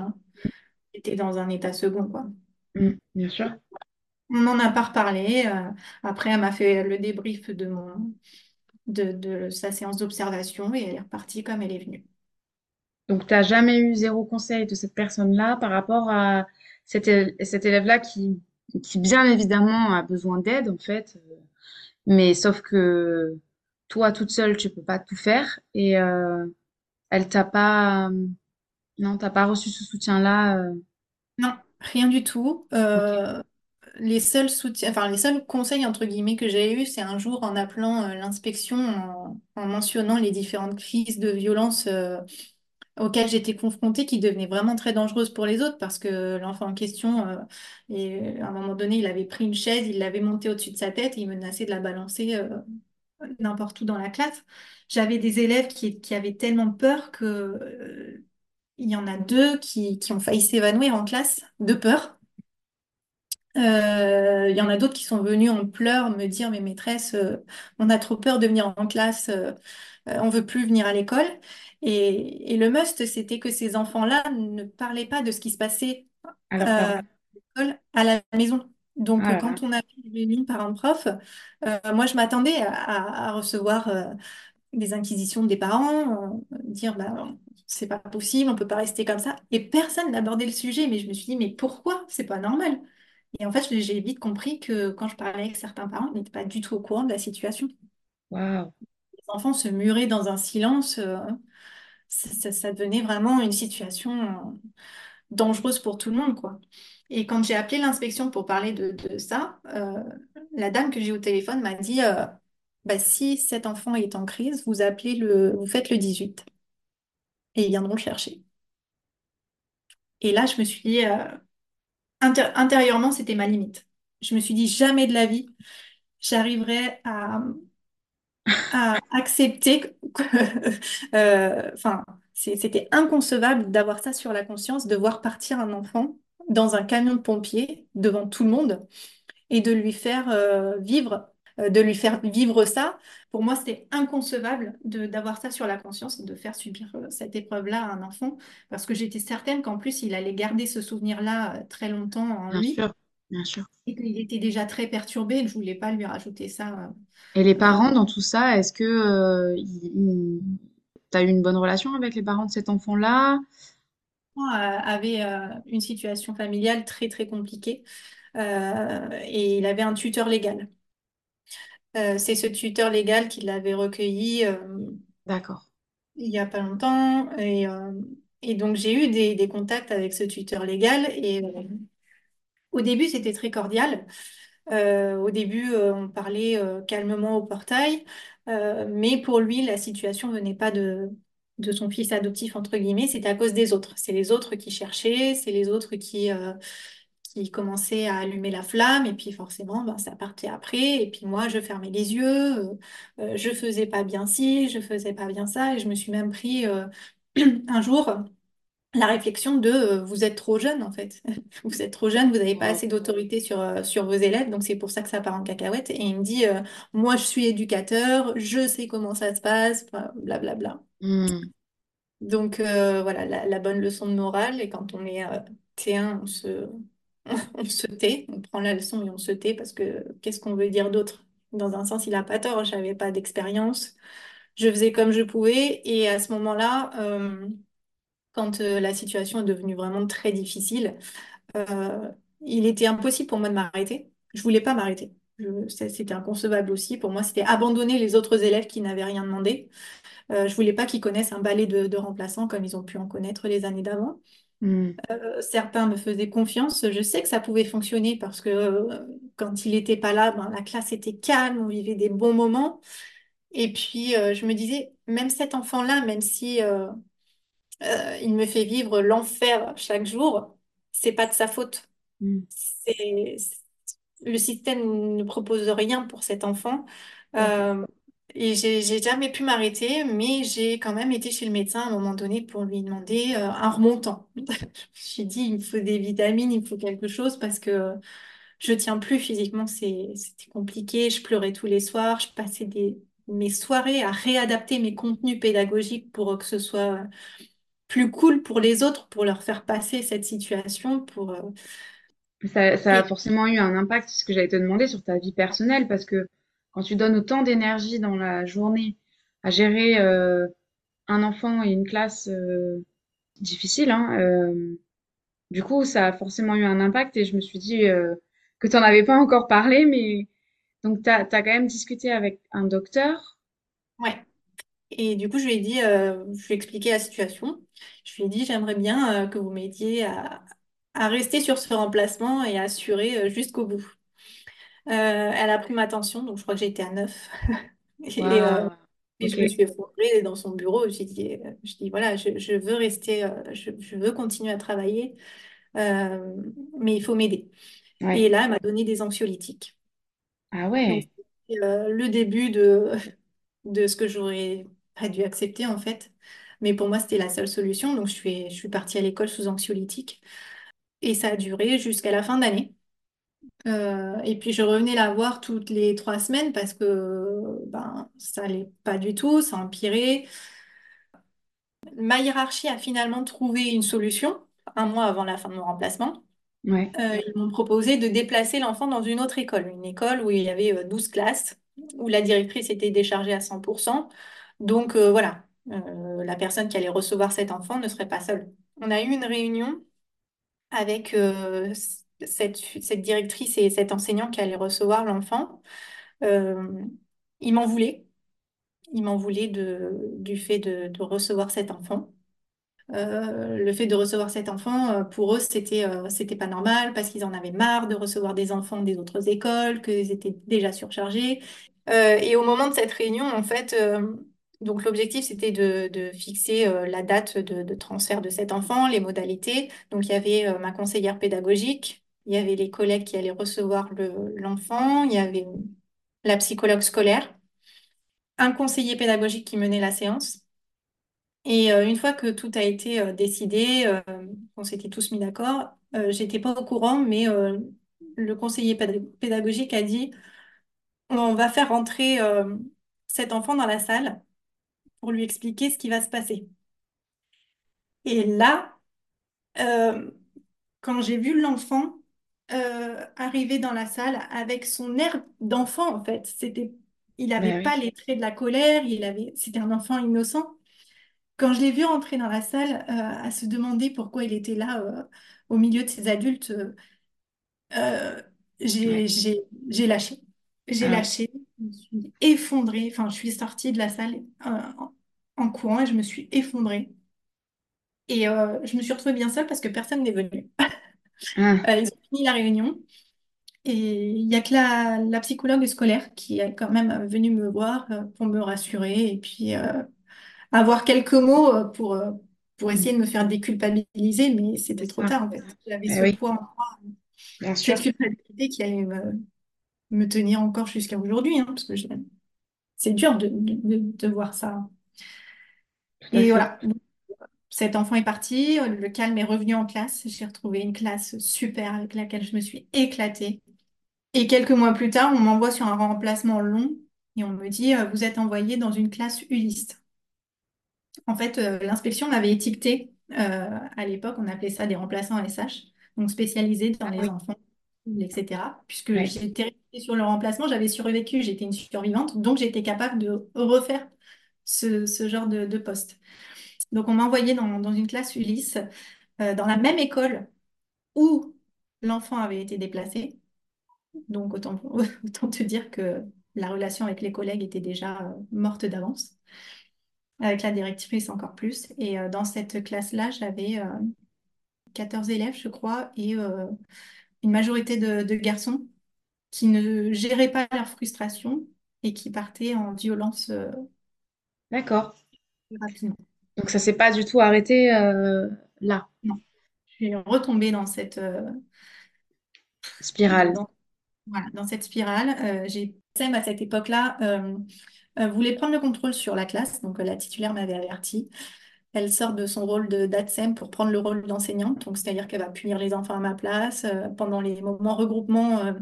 J'étais dans un état second, quoi. Mm. Bien sûr. On n'en a pas reparlé. euh, après, elle m'a fait le débrief de mon, de, de sa séance d'observation et elle est repartie comme elle est venue. Donc, tu n'as jamais eu zéro conseil de cette personne-là par rapport à cet, élève-là qui, qui, bien évidemment, a besoin d'aide, en fait. euh, Mais sauf que toi, toute seule, tu peux pas tout faire. Et euh, elle t'a pas... Non, t'as pas reçu ce soutien-là. euh, Non, rien du tout. Euh, les seuls soutiens, enfin, les seuls conseils, entre guillemets, que j'ai eus, c'est un jour en appelant euh, l'inspection, en, en mentionnant les différentes crises de violence euh, auxquelles j'étais confrontée, qui devenaient vraiment très dangereuses pour les autres, parce que l'enfant en question, euh, et, à un moment donné, il avait pris une chaise, il l'avait montée au-dessus de sa tête, et il menaçait de la balancer euh, n'importe où dans la classe. J'avais des élèves qui, qui avaient tellement peur que, euh, il y en a deux qui, qui ont failli s'évanouir en classe de peur. Euh, il y en a d'autres qui sont venus en pleurs me dire, mais maîtresse, euh, on a trop peur de venir en classe, euh, euh, on veut plus venir à l'école. Et, et le must, c'était que ces enfants-là ne parlaient pas de ce qui se passait À euh, l'école à la maison. Donc, Ah quand on a fait une réunion parents-prof, euh, moi, je m'attendais à, recevoir euh, des inquisitions des parents, euh, dire, bah, c'est pas possible, on peut pas rester comme ça. Et personne n'abordait le sujet, mais je me suis dit, mais pourquoi? C'est pas normal. Et en fait, j'ai vite compris que quand je parlais avec certains parents, ils n'étaient pas du tout au courant de la situation. Waouh. Les enfants se muraient dans un silence, euh, ça, devenait vraiment une situation euh, dangereuse pour tout le monde, quoi. Et quand j'ai appelé l'inspection pour parler de, ça, euh, la dame que j'ai au téléphone m'a dit, euh, bah, si cet enfant est en crise, vous appelez le, vous faites le 18 et ils viendront le chercher. Et là, je me suis dit, inté- intérieurement, c'était ma limite. Je me suis dit, jamais de la vie, j'arriverai à à accepter que, euh, enfin, c'était inconcevable d'avoir ça sur la conscience, de voir partir un enfant dans un camion de pompiers devant tout le monde et de lui faire euh, vivre, euh, de lui faire vivre ça. Pour moi, c'était inconcevable d'avoir ça sur la conscience, de faire subir euh, cette épreuve-là à un enfant, parce que j'étais certaine qu'en plus, il allait garder ce souvenir-là très longtemps en Bien lui sûr, bien sûr. et qu'il était déjà très perturbé. Je voulais pas lui rajouter ça. Et les euh, parents dans tout ça, est-ce que euh, ils- t'as eu une bonne relation avec les parents de cet enfant-là? euh, avait euh, une situation familiale très très compliquée euh, et il avait un tuteur légal. Euh, c'est ce tuteur légal qui l'avait recueilli euh, D'accord. il y a pas longtemps et, euh, et donc j'ai eu des, des contacts avec ce tuteur légal et euh, au début c'était très cordial. Euh, au début euh, on parlait euh, calmement au portail. Mais pour lui la situation venait pas de de son fils adoptif entre guillemets, c'était à cause des autres. C'est les autres qui cherchaient, c'est les autres qui qui commençait à allumer la flamme. Et puis forcément ben, ça partait après. Et puis moi je fermais les yeux. Je faisais pas bien ci je faisais pas bien ça. Et je me suis même pris un jour la réflexion de euh, vous êtes trop jeune en fait vous êtes trop jeune vous n'avez pas assez d'autorité sur, euh, sur vos élèves donc c'est pour ça que ça part en cacahuète et il me dit euh, moi je suis éducateur je sais comment ça se passe blablabla Hmm. donc euh, voilà la, la bonne leçon de morale et quand on est euh, T1 on se on se tait, on prend la leçon et on se tait parce que qu'est-ce qu'on veut dire d'autre? Dans un sens, il n'a pas tort, j'avais pas d'expérience, je faisais comme je pouvais et à ce moment-là, quand euh, la situation est devenue vraiment très difficile, euh, il était impossible pour moi de m'arrêter. Je voulais pas m'arrêter. C'était inconcevable aussi. Pour moi, c'était abandonner les autres élèves qui n'avaient rien demandé. Euh, je voulais pas qu'ils connaissent un balai de, de remplaçants comme ils ont pu en connaître les années d'avant. Hmm. Euh, certains me faisaient confiance. Je sais que ça pouvait fonctionner parce que quand il n'était pas là, ben, la classe était calme, on vivait des bons moments. Et puis, je me disais, même cet enfant-là, même si euh, il me fait vivre l'enfer chaque jour, c'est pas de sa faute. C'est, le système ne propose rien pour cet enfant. Fait. Euh, et j'ai j'ai jamais pu m'arrêter, mais j'ai quand même été chez le médecin à un moment donné pour lui demander euh, un remontant. Je me suis dit, il me faut des vitamines, il me faut quelque chose parce que je tiens plus physiquement, c'était compliqué. Je pleurais tous les soirs, je passais des, mes soirées à réadapter mes contenus pédagogiques pour que ce soit plus cool pour les autres, pour leur faire passer cette situation, pour... euh, Ça, ça a forcément eu un impact, ce que j'allais te demander, sur ta vie personnelle, parce que quand tu donnes autant d'énergie dans la journée à gérer euh, un enfant et une classe euh, difficile, hein, euh, du coup, ça a forcément eu un impact et je me suis dit que tu n'en avais pas encore parlé, mais donc tu as, quand même discuté avec un docteur. ouais. Et du coup, je lui ai dit, euh, je lui ai expliqué la situation. Je lui ai dit, j'aimerais bien euh, que vous m'aidiez à, à rester sur ce remplacement et à assurer euh, jusqu'au bout. Euh, elle a pris ma tension, donc je crois que j'ai été à 9. Et, euh, Waouh. et Ok. je me suis effondrée dans son bureau. J'ai dit, euh, je dis voilà, je, je veux rester, euh, je, je veux continuer à travailler, euh, mais il faut m'aider. Et là, elle m'a donné des anxiolytiques. Ah Donc, ouais. euh, le début de, de ce que j'aurais pas dû accepter en fait. Mais pour moi, c'était la seule solution. Donc, je suis, je suis partie à l'école sous anxiolytique. Et ça a duré jusqu'à la fin d'année. Euh, et puis je revenais la voir toutes les trois semaines parce que ben, ça allait pas du tout, ça empirait. Ma hiérarchie a finalement trouvé une solution un mois avant la fin de mon remplacement. Ouais. Euh, ils m'ont proposé de déplacer l'enfant dans une autre école, une école où il y avait euh, 12 classes, où la directrice était déchargée à 100%. Donc euh, voilà, Euh, la personne qui allait recevoir cet enfant ne serait pas seule. On a eu une réunion avec euh, cette, directrice et cet enseignant qui allait recevoir l'enfant. Il m'en voulait. Il m'en voulait du fait de, recevoir cet enfant. Le fait de recevoir cet enfant, pour eux, c'était c'était pas normal parce qu'ils en avaient marre de recevoir des enfants des autres écoles, qu'ils étaient déjà surchargés. Et au moment de cette réunion, en fait, donc l'objectif, c'était de, de fixer euh, la date de, de transfert de cet enfant, les modalités. Donc il y avait euh, ma conseillère pédagogique, il y avait les collègues qui allaient recevoir le- l'enfant, il y avait la psychologue scolaire, un conseiller pédagogique qui menait la séance. Et euh, une fois que tout a été décidé, qu'on s'était tous mis d'accord, j'étais pas au courant, mais le conseiller pédag- pédagogique a dit, on va faire rentrer cet enfant dans la salle pour lui expliquer ce qui va se passer. Et là, euh, quand j'ai vu l'enfant euh, arriver dans la salle avec son air d'enfant, en fait, c'était, il n'avait pas les traits de la colère, il avait, c'était un enfant innocent. Quand je l'ai vu rentrer dans la salle, euh, à se demander pourquoi il était là, au milieu de ces adultes, j'ai, lâché. J'ai Ah lâché, je me suis effondrée. Enfin, je suis sortie de la salle euh, en, courant et je me suis effondrée. Et euh, je me suis retrouvée bien seule parce que personne n'est venu. Ah, Euh, ils ont fini la réunion et il n'y a que la, la psychologue scolaire qui est quand même venue me voir euh, pour me rassurer et puis euh, avoir quelques mots euh, pour, euh, pour essayer de me faire déculpabiliser, mais c'était trop ça. tard en fait. J'avais Bah ce oui, poids, en moi, bien cette sûr. culpabilité qui allait me, me tenir encore jusqu'à aujourd'hui, hein, parce que je- c'est dur de, de, de- de voir ça. Tout à Et fait. voilà, cet enfant est parti, le calme est revenu en classe, j'ai retrouvé une classe super avec laquelle je me suis éclatée. Et quelques mois plus tard, on m'envoie sur un remplacement long et on me dit, euh, vous êtes envoyé dans une classe Ulysse. En fait, euh, l'inspection m'avait étiqueté, euh, à l'époque, on appelait ça des remplaçants SH, donc spécialisés dans Ah les oui. enfants, etc. Puisque Ouais. j'étais restée sur le remplacement, j'avais survécu, j'étais une survivante, donc j'étais capable de refaire ce, genre de, de poste. Donc on m'a envoyée dans, une classe Ulysse, euh, dans la même école où l'enfant avait été déplacé. Donc autant, autant te dire que la relation avec les collègues était déjà euh, morte d'avance. Avec la directrice encore plus. Et euh, dans cette classe-là, j'avais euh, 14 élèves, je crois, et une majorité de, garçons qui ne géraient pas leur frustration et qui partaient en violence D'accord. rapidement. Donc ça s'est pas du tout arrêté euh, là? Non, je suis retombée dans cette, euh, Spirale. dans- voilà, dans cette spirale. Euh, j'ai à cette époque-là euh, voulait prendre le contrôle sur la classe, donc la titulaire m'avait averti. Elle sort de son rôle de d'ATSEM pour prendre le rôle d'enseignante, donc c'est-à-dire qu'elle va punir les enfants à ma place. Pendant les moments regroupement, euh,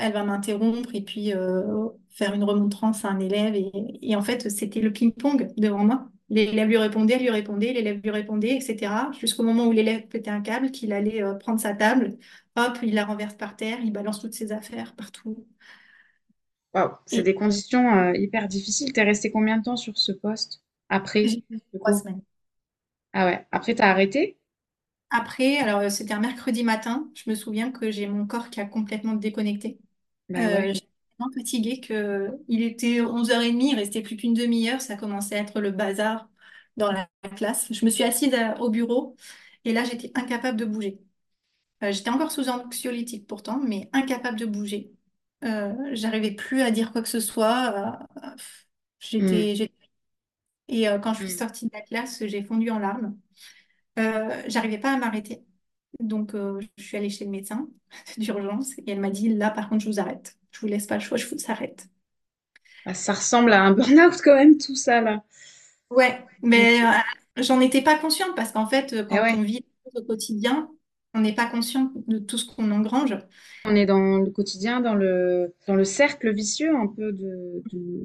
elle va m'interrompre et puis euh, faire une remontrance à un élève. Et, et en fait, c'était le ping-pong devant moi. L'élève lui répondait, elle lui répondait, l'élève lui répondait, etc. Jusqu'au moment où l'élève pétait un câble, qu'il allait euh, prendre sa table, hop, il la renverse par terre, il balance toutes ses affaires partout. Waouh. C'est Et des conditions euh, hyper difficiles. T'es resté combien de temps sur ce poste après, j'ai trois semaines. Ah ouais. Après, t'as arrêté? Après, alors euh, c'était un mercredi matin, je me souviens que j'ai mon corps qui a complètement déconnecté. Bah Euh, j'étais tellement fatiguée que il était 11h30, il restait plus qu'une demi-heure, ça commençait à être le bazar dans la classe. Je me suis assise à- au bureau et là, j'étais incapable de bouger. Euh, j'étais encore sous anxiolytique pourtant, mais incapable de bouger. Euh, j'arrivais plus à dire quoi que ce soit. Euh, euh, Mm, j'étais, Et euh, quand je suis mm. sortie de la classe, j'ai fondu en larmes. Euh, j'arrivais pas à m'arrêter. Donc, euh, je suis allée chez le médecin d'urgence et elle m'a dit, là, par contre, je vous arrête. Je vous laisse pas le choix, je vous arrête. Ah, ça ressemble à un burn-out quand même, tout ça là. Ouais, mais euh, j'en étais pas consciente parce qu'en fait, Eh quand on vit au quotidien, on n'est pas conscient de tout ce qu'on engrange. On est dans le quotidien, dans le, dans le cercle vicieux un peu de,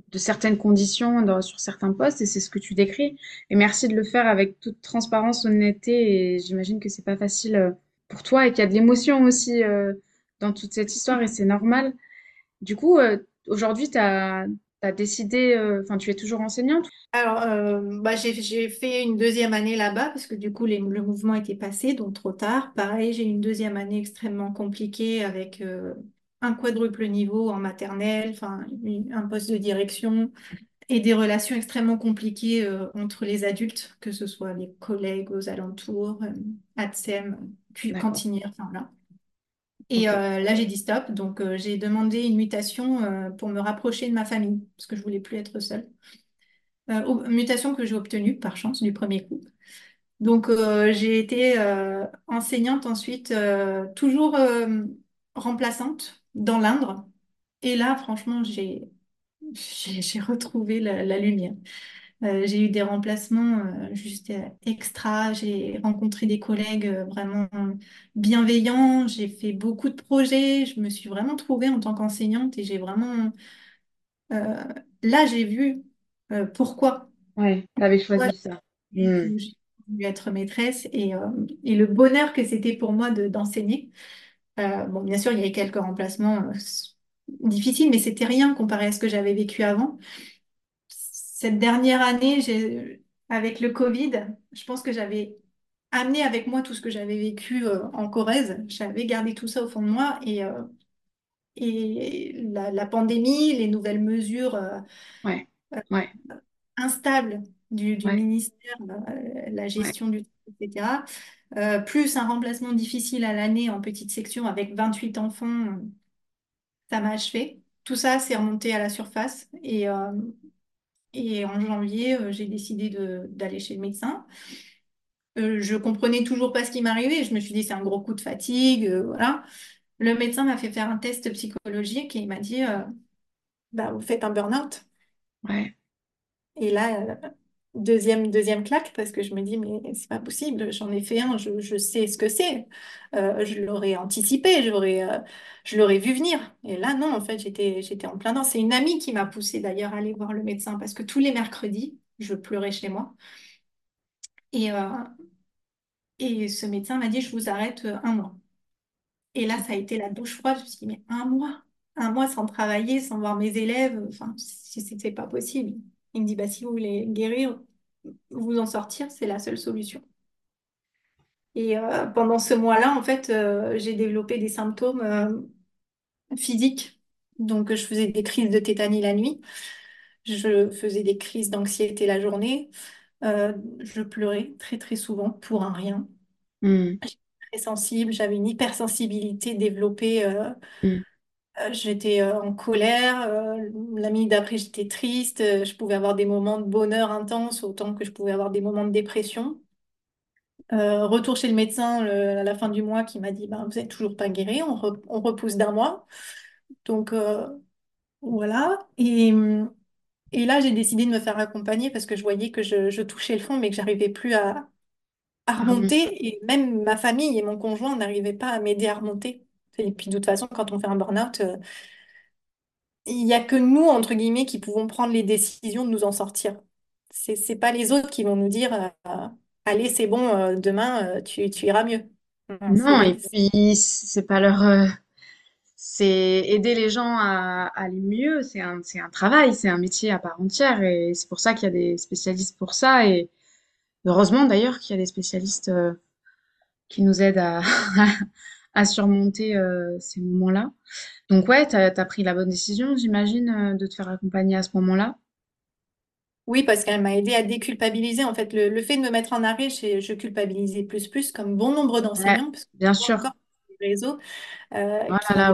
de, certaines conditions sur certains postes, et c'est ce que tu décris. Et merci de le faire avec toute transparence, honnêteté, et j'imagine que c'est pas facile euh, pour toi et qu'il y a de l'émotion aussi euh, dans toute cette histoire, et c'est normal. Du coup, euh, aujourd'hui, tu as, décidé, euh, enfin, tu es toujours enseignante? Alors, euh, bah, j'ai, fait une deuxième année là-bas parce que du coup, les- le mouvement était passé, donc trop tard. Pareil, j'ai eu une deuxième année extrêmement compliquée avec euh, un quadruple niveau en maternelle, enfin, un poste de direction et des relations extrêmement compliquées entre les adultes, que ce soit les collègues aux alentours, ATSEM, D'accord. cantinière, enfin là. Et euh, là, j'ai dit stop, donc euh, j'ai demandé une mutation euh, pour me rapprocher de ma famille parce que je voulais plus être seule. Mutation que j'ai obtenue par chance du premier coup. Donc, j'ai été enseignante ensuite, toujours remplaçante dans l'Indre. Et là, franchement, j'ai retrouvé la, la lumière. Euh, j'ai eu des remplacements euh, juste euh, extra. J'ai rencontré des collègues vraiment bienveillants. J'ai fait beaucoup de projets. Je me suis vraiment trouvée en tant qu'enseignante et j'ai vraiment... là, j'ai vu pourquoi. T'avais choisi ça. Hmm. J'ai voulu être maîtresse et, et le bonheur que c'était pour moi de- d'enseigner. Bon, bien sûr, il y avait quelques remplacements difficiles, mais c'était rien comparé à ce que j'avais vécu avant. Cette dernière année, avec le Covid, je pense que j'avais amené avec moi tout ce que j'avais vécu euh, en Corrèze. J'avais gardé tout ça au fond de moi et, euh, et la, la pandémie, les nouvelles mesures euh, Ouais, ouais, instable du, du ouais, ministère, la gestion du etc. Plus un remplacement difficile à l'année en petite section avec 28 enfants, ça m'a achevé. Tout ça, c'est remonté à la surface. Et, et en janvier, euh, j'ai décidé d'aller chez le médecin. Euh, je comprenais toujours pas ce qui m'arrivait. Je me suis dit, c'est un gros coup de fatigue. euh, voilà. Le médecin m'a fait faire un test psychologique et il m'a dit, euh, bah, vous faites un burn-out. ouais. Et là, euh, deuxième, deuxième claque, parce que je me dis, mais c'est pas possible, j'en ai fait un, je, je sais ce que c'est. Euh, je l'aurais anticipé, euh, je l'aurais vu venir. Et là, non, en fait, j'étais, en plein dedans. C'est une amie qui m'a poussée d'ailleurs à aller voir le médecin, parce que tous les mercredis, je pleurais chez moi. Et, euh, et ce médecin m'a dit, je vous arrête un mois. Et là, ça a été la douche froide. Je me suis dit, mais un mois, un mois sans travailler, sans voir mes élèves, enfin, c'était pas possible. Il me dit, bah, si vous voulez guérir, vous en sortir, c'est la seule solution. Et euh, pendant ce mois-là, en fait, euh, j'ai développé des symptômes euh, physiques. Donc, je faisais des crises de tétanie la nuit, je faisais des crises d'anxiété la journée, je pleurais très très souvent pour un rien. Hmm, J'étais très sensible, j'avais une hypersensibilité développée. hmm. Euh, j'étais euh, en colère. euh, la minute d'après, j'étais triste. euh, je pouvais avoir des moments de bonheur intense autant que je pouvais avoir des moments de dépression. Euh, retour chez le médecin le- à la fin du mois qui m'a dit ben, vous n'êtes toujours pas guéri, on, re- on repousse d'un mois. Donc euh, voilà. Et, et là, j'ai décidé de me faire accompagner parce que je voyais que je, je touchais le fond mais que j'arrivais plus à, à Ah, remonte. remonter. Et même ma famille et mon conjoint n'arrivaient pas à m'aider à remonter. Et puis de toute façon, quand on fait un burn-out, euh, il n'y a que nous, entre guillemets, qui pouvons prendre les décisions de nous en sortir. C'est, c'est pas les autres qui vont nous dire euh, allez, c'est bon, euh, demain, tu, tu iras mieux. Non, et puis c'est pas leur, c'est aider les gens à, à aller mieux. C'est un, un travail, c'est un métier à part entière, et c'est pour ça qu'il y a des spécialistes pour ça. Et heureusement d'ailleurs qu'il y a des spécialistes qui nous aident à, à surmonter euh, ces moments-là. Donc ouais, t'as, t'as pris la bonne décision, j'imagine, euh, de te faire accompagner à ce moment-là. Oui, parce qu'elle m'a aidé à déculpabiliser. En fait, le, le fait de me mettre en arrêt, je, je culpabilisais plus plus, comme bon nombre Ouais, d'enseignants, que bien moi encore, sûr. réseaux euh, Oh là là,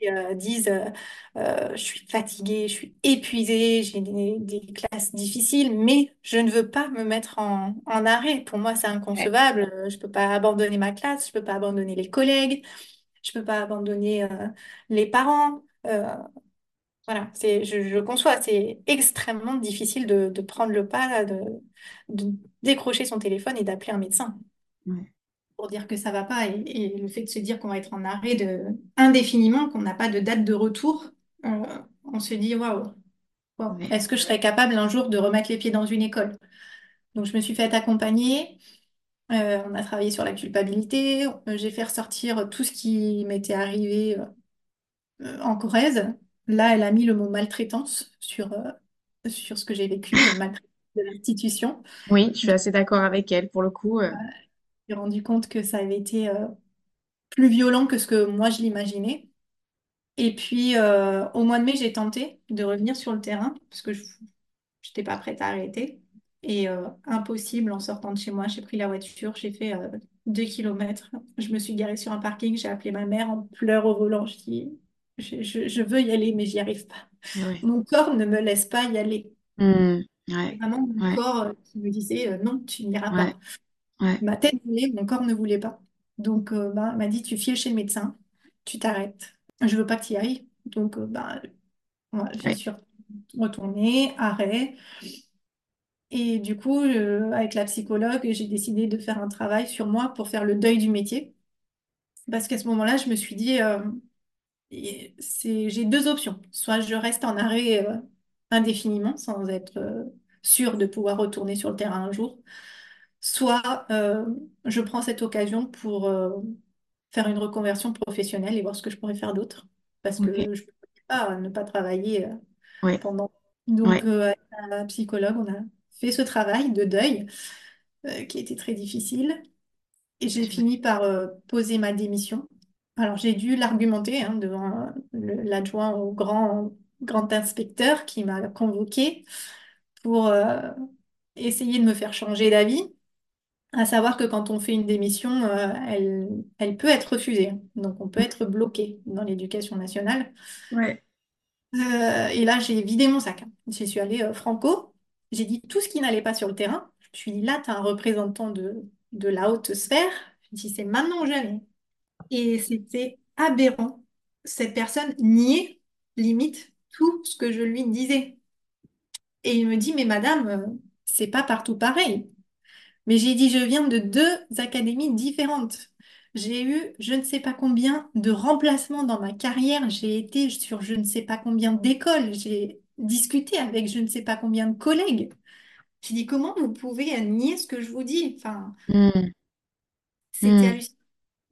qui euh, disent euh, euh, je suis fatiguée, je suis épuisée, j'ai des, des classes difficiles, mais je ne veux pas me mettre en, en arrêt. Pour moi, c'est inconcevable. Je ne peux pas abandonner ma classe, je ne peux pas abandonner les collègues, je ne peux pas abandonner euh, les parents. Voilà, c'est, je, je conçois, c'est extrêmement difficile de, de prendre le pas, de, de décrocher son téléphone et d'appeler un médecin ouais, pour dire que ça va pas. Et, et le fait de se dire qu'on va être en arrêt de, indéfiniment, qu'on n'a pas de date de retour, euh, on se dit waouh, est-ce que je serais capable un jour de remettre les pieds dans une école? Donc je me suis fait accompagner. euh, on a travaillé sur la culpabilité. euh, J'ai fait ressortir tout ce qui m'était arrivé euh, en Corrèze. Là, elle a mis le mot maltraitance sur, euh, sur ce que j'ai vécu, le maltraitance de l'institution. Oui, je suis assez d'accord avec elle. Pour le coup, j'ai rendu compte que ça avait été euh, plus violent que ce que moi je l'imaginais. Et puis, euh, au mois de mai, j'ai tenté de revenir sur le terrain parce que je n'étais pas prête à arrêter. Et euh, impossible, en sortant de chez moi, j'ai pris la voiture, j'ai fait deux kilomètres. Je me suis garée sur un parking, j'ai appelé ma mère en pleurs au volant. Je dis, je, je- je veux y aller, mais j'y arrive pas. Mon corps ne me laisse pas y aller. Ouais, vraiment mon ouais, corps qui me disait, euh, non, tu n'iras ouais, pas. Ouais, Ma tête voulait, mon corps ne voulait pas. Donc, euh, bah, elle m'a dit, tu files chez le médecin, tu t'arrêtes. Je veux pas que tu y ailles. Donc, euh, bah, voilà, ouais. suis retournée, arrêt. Et du coup, euh, avec la psychologue, j'ai décidé de faire un travail sur moi pour faire le deuil du métier. Parce qu'à ce moment-là, je me suis dit, euh, et c'est, j'ai deux options. Soit je reste en arrêt euh, indéfiniment sans être euh, sûre de pouvoir retourner sur le terrain un jour. Soit euh, je prends cette occasion pour euh, faire une reconversion professionnelle et voir ce que je pourrais faire d'autre. Parce que je ne peux pas ne pas travailler euh, Ouais, pendant. Donc, ouais. avec la psychologue, on a fait ce travail de deuil qui était très difficile. Et j'ai fini par poser ma démission. Alors, j'ai dû l'argumenter hein, devant l'adjoint au grand, grand inspecteur qui m'a convoqué pour euh, essayer de me faire changer d'avis. À savoir que quand on fait une démission, euh, elle, elle peut être refusée. Donc, on peut être bloqué dans l'éducation nationale. Ouais. Euh, et là, j'ai vidé mon sac. J'y suis allée euh, franco. J'ai dit tout ce qui n'allait pas sur le terrain. Je me suis dit, là, tu as un représentant de, de la haute sphère. Je dis, c'est maintenant ou jamais. Et c'était aberrant. Cette personne niait limite tout ce que je lui disais. Et il me dit, mais madame, c'est pas partout pareil. Mais j'ai dit, je viens de deux académies différentes. J'ai eu je ne sais pas combien de remplacements dans ma carrière. J'ai été sur je ne sais pas combien d'écoles. J'ai discuté avec je ne sais pas combien de collègues. J'ai dit, comment vous pouvez nier ce que je vous dis? Enfin, Hmm, c'était hmm. hallucinant.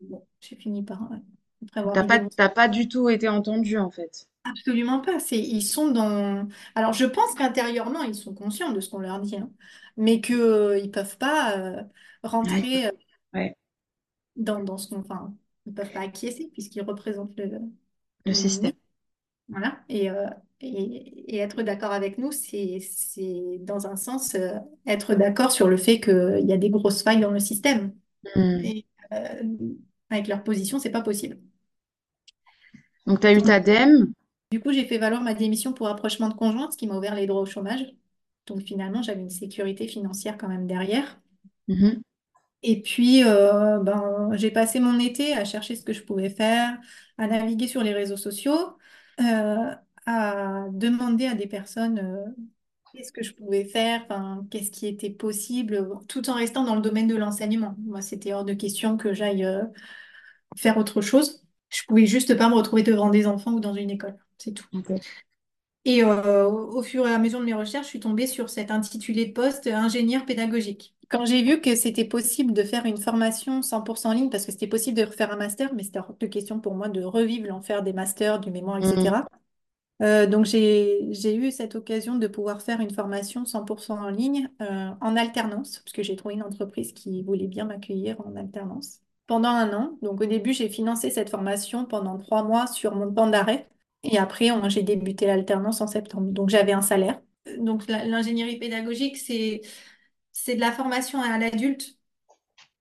Bon, j'ai fini par, euh, après avoir T'as pas, t'as pas du tout été entendu en fait. Absolument pas. C'est, ils sont dans... Alors, je pense qu'intérieurement, ils sont conscients de ce qu'on leur dit, hein, mais qu'ils ne peuvent pas euh, Ouais, rentrer. euh, ouais. dans, dans ce qu'on, enfin, ils ne peuvent pas acquiescer puisqu'ils représentent le- Le système. Voilà. Et, euh, et, et être d'accord avec nous, c'est, c'est dans un sens euh, être d'accord sur le fait qu'il y a des grosses failles dans le système. Hmm. Et euh, avec leur position, c'est pas possible. Donc, t'as eu Donc, ta DEM. Du coup, j'ai fait valoir ma démission pour rapprochement de conjoint, ce qui m'a ouvert les droits au chômage. Donc finalement, j'avais une sécurité financière quand même derrière. Mhm. Et puis, euh, ben, j'ai passé mon été à chercher ce que je pouvais faire, à naviguer sur les réseaux sociaux, euh, à demander à des personnes euh, qu'est-ce que je pouvais faire, enfin, qu'est-ce qui était possible, tout en restant dans le domaine de l'enseignement. Moi, c'était hors de question que j'aille euh, faire autre chose. Je pouvais juste pas me retrouver devant des enfants ou dans une école, c'est tout. Et euh, au fur et à mesure de mes recherches, je suis tombée sur cet intitulé de poste ingénieur pédagogique. Quand j'ai vu que c'était possible de faire une formation 100% en ligne, parce que c'était possible de refaire un master, mais c'était hors de question pour moi de revivre l'enfer des masters, du mémoire, etc. Euh, donc j'ai, j'ai eu cette occasion de pouvoir faire une formation 100% en ligne euh, en alternance, parce que j'ai trouvé une entreprise qui voulait bien m'accueillir en alternance. Pendant un an, donc au début j'ai financé cette formation pendant trois mois sur mon temps d'arrêt. Et après, j'ai débuté l'alternance en septembre. Donc, j'avais un salaire. Donc, l'ingénierie pédagogique, c'est, c'est de la formation à l'adulte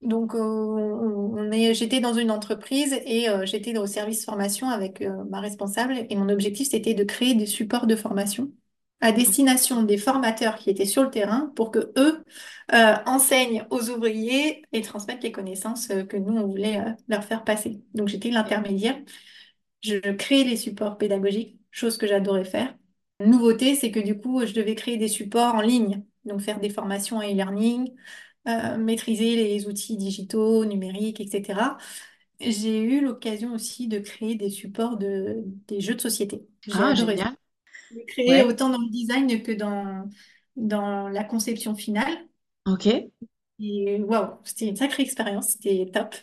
Donc, euh, on, on est, j'étais dans une entreprise et euh, j'étais au service formation avec euh, ma responsable. Et mon objectif, c'était de créer des supports de formation à destination des formateurs qui étaient sur le terrain pour que eux euh, enseignent aux ouvriers et transmettent les connaissances euh, que nous, on voulait euh, leur faire passer. Donc, j'étais l'intermédiaire. Je créais les supports pédagogiques, chose que j'adorais faire. Nouveauté, c'est que du coup, je devais créer des supports en ligne, donc faire des formations en e-learning, euh, maîtriser les outils digitaux, numériques, etc. J'ai eu l'occasion aussi de créer des supports de, des jeux de société. J'ai Ah, adoré génial. J'ai créé Ouais. autant dans le design que dans, dans la conception finale. Ok. Et waouh, c'était une sacrée expérience, c'était top.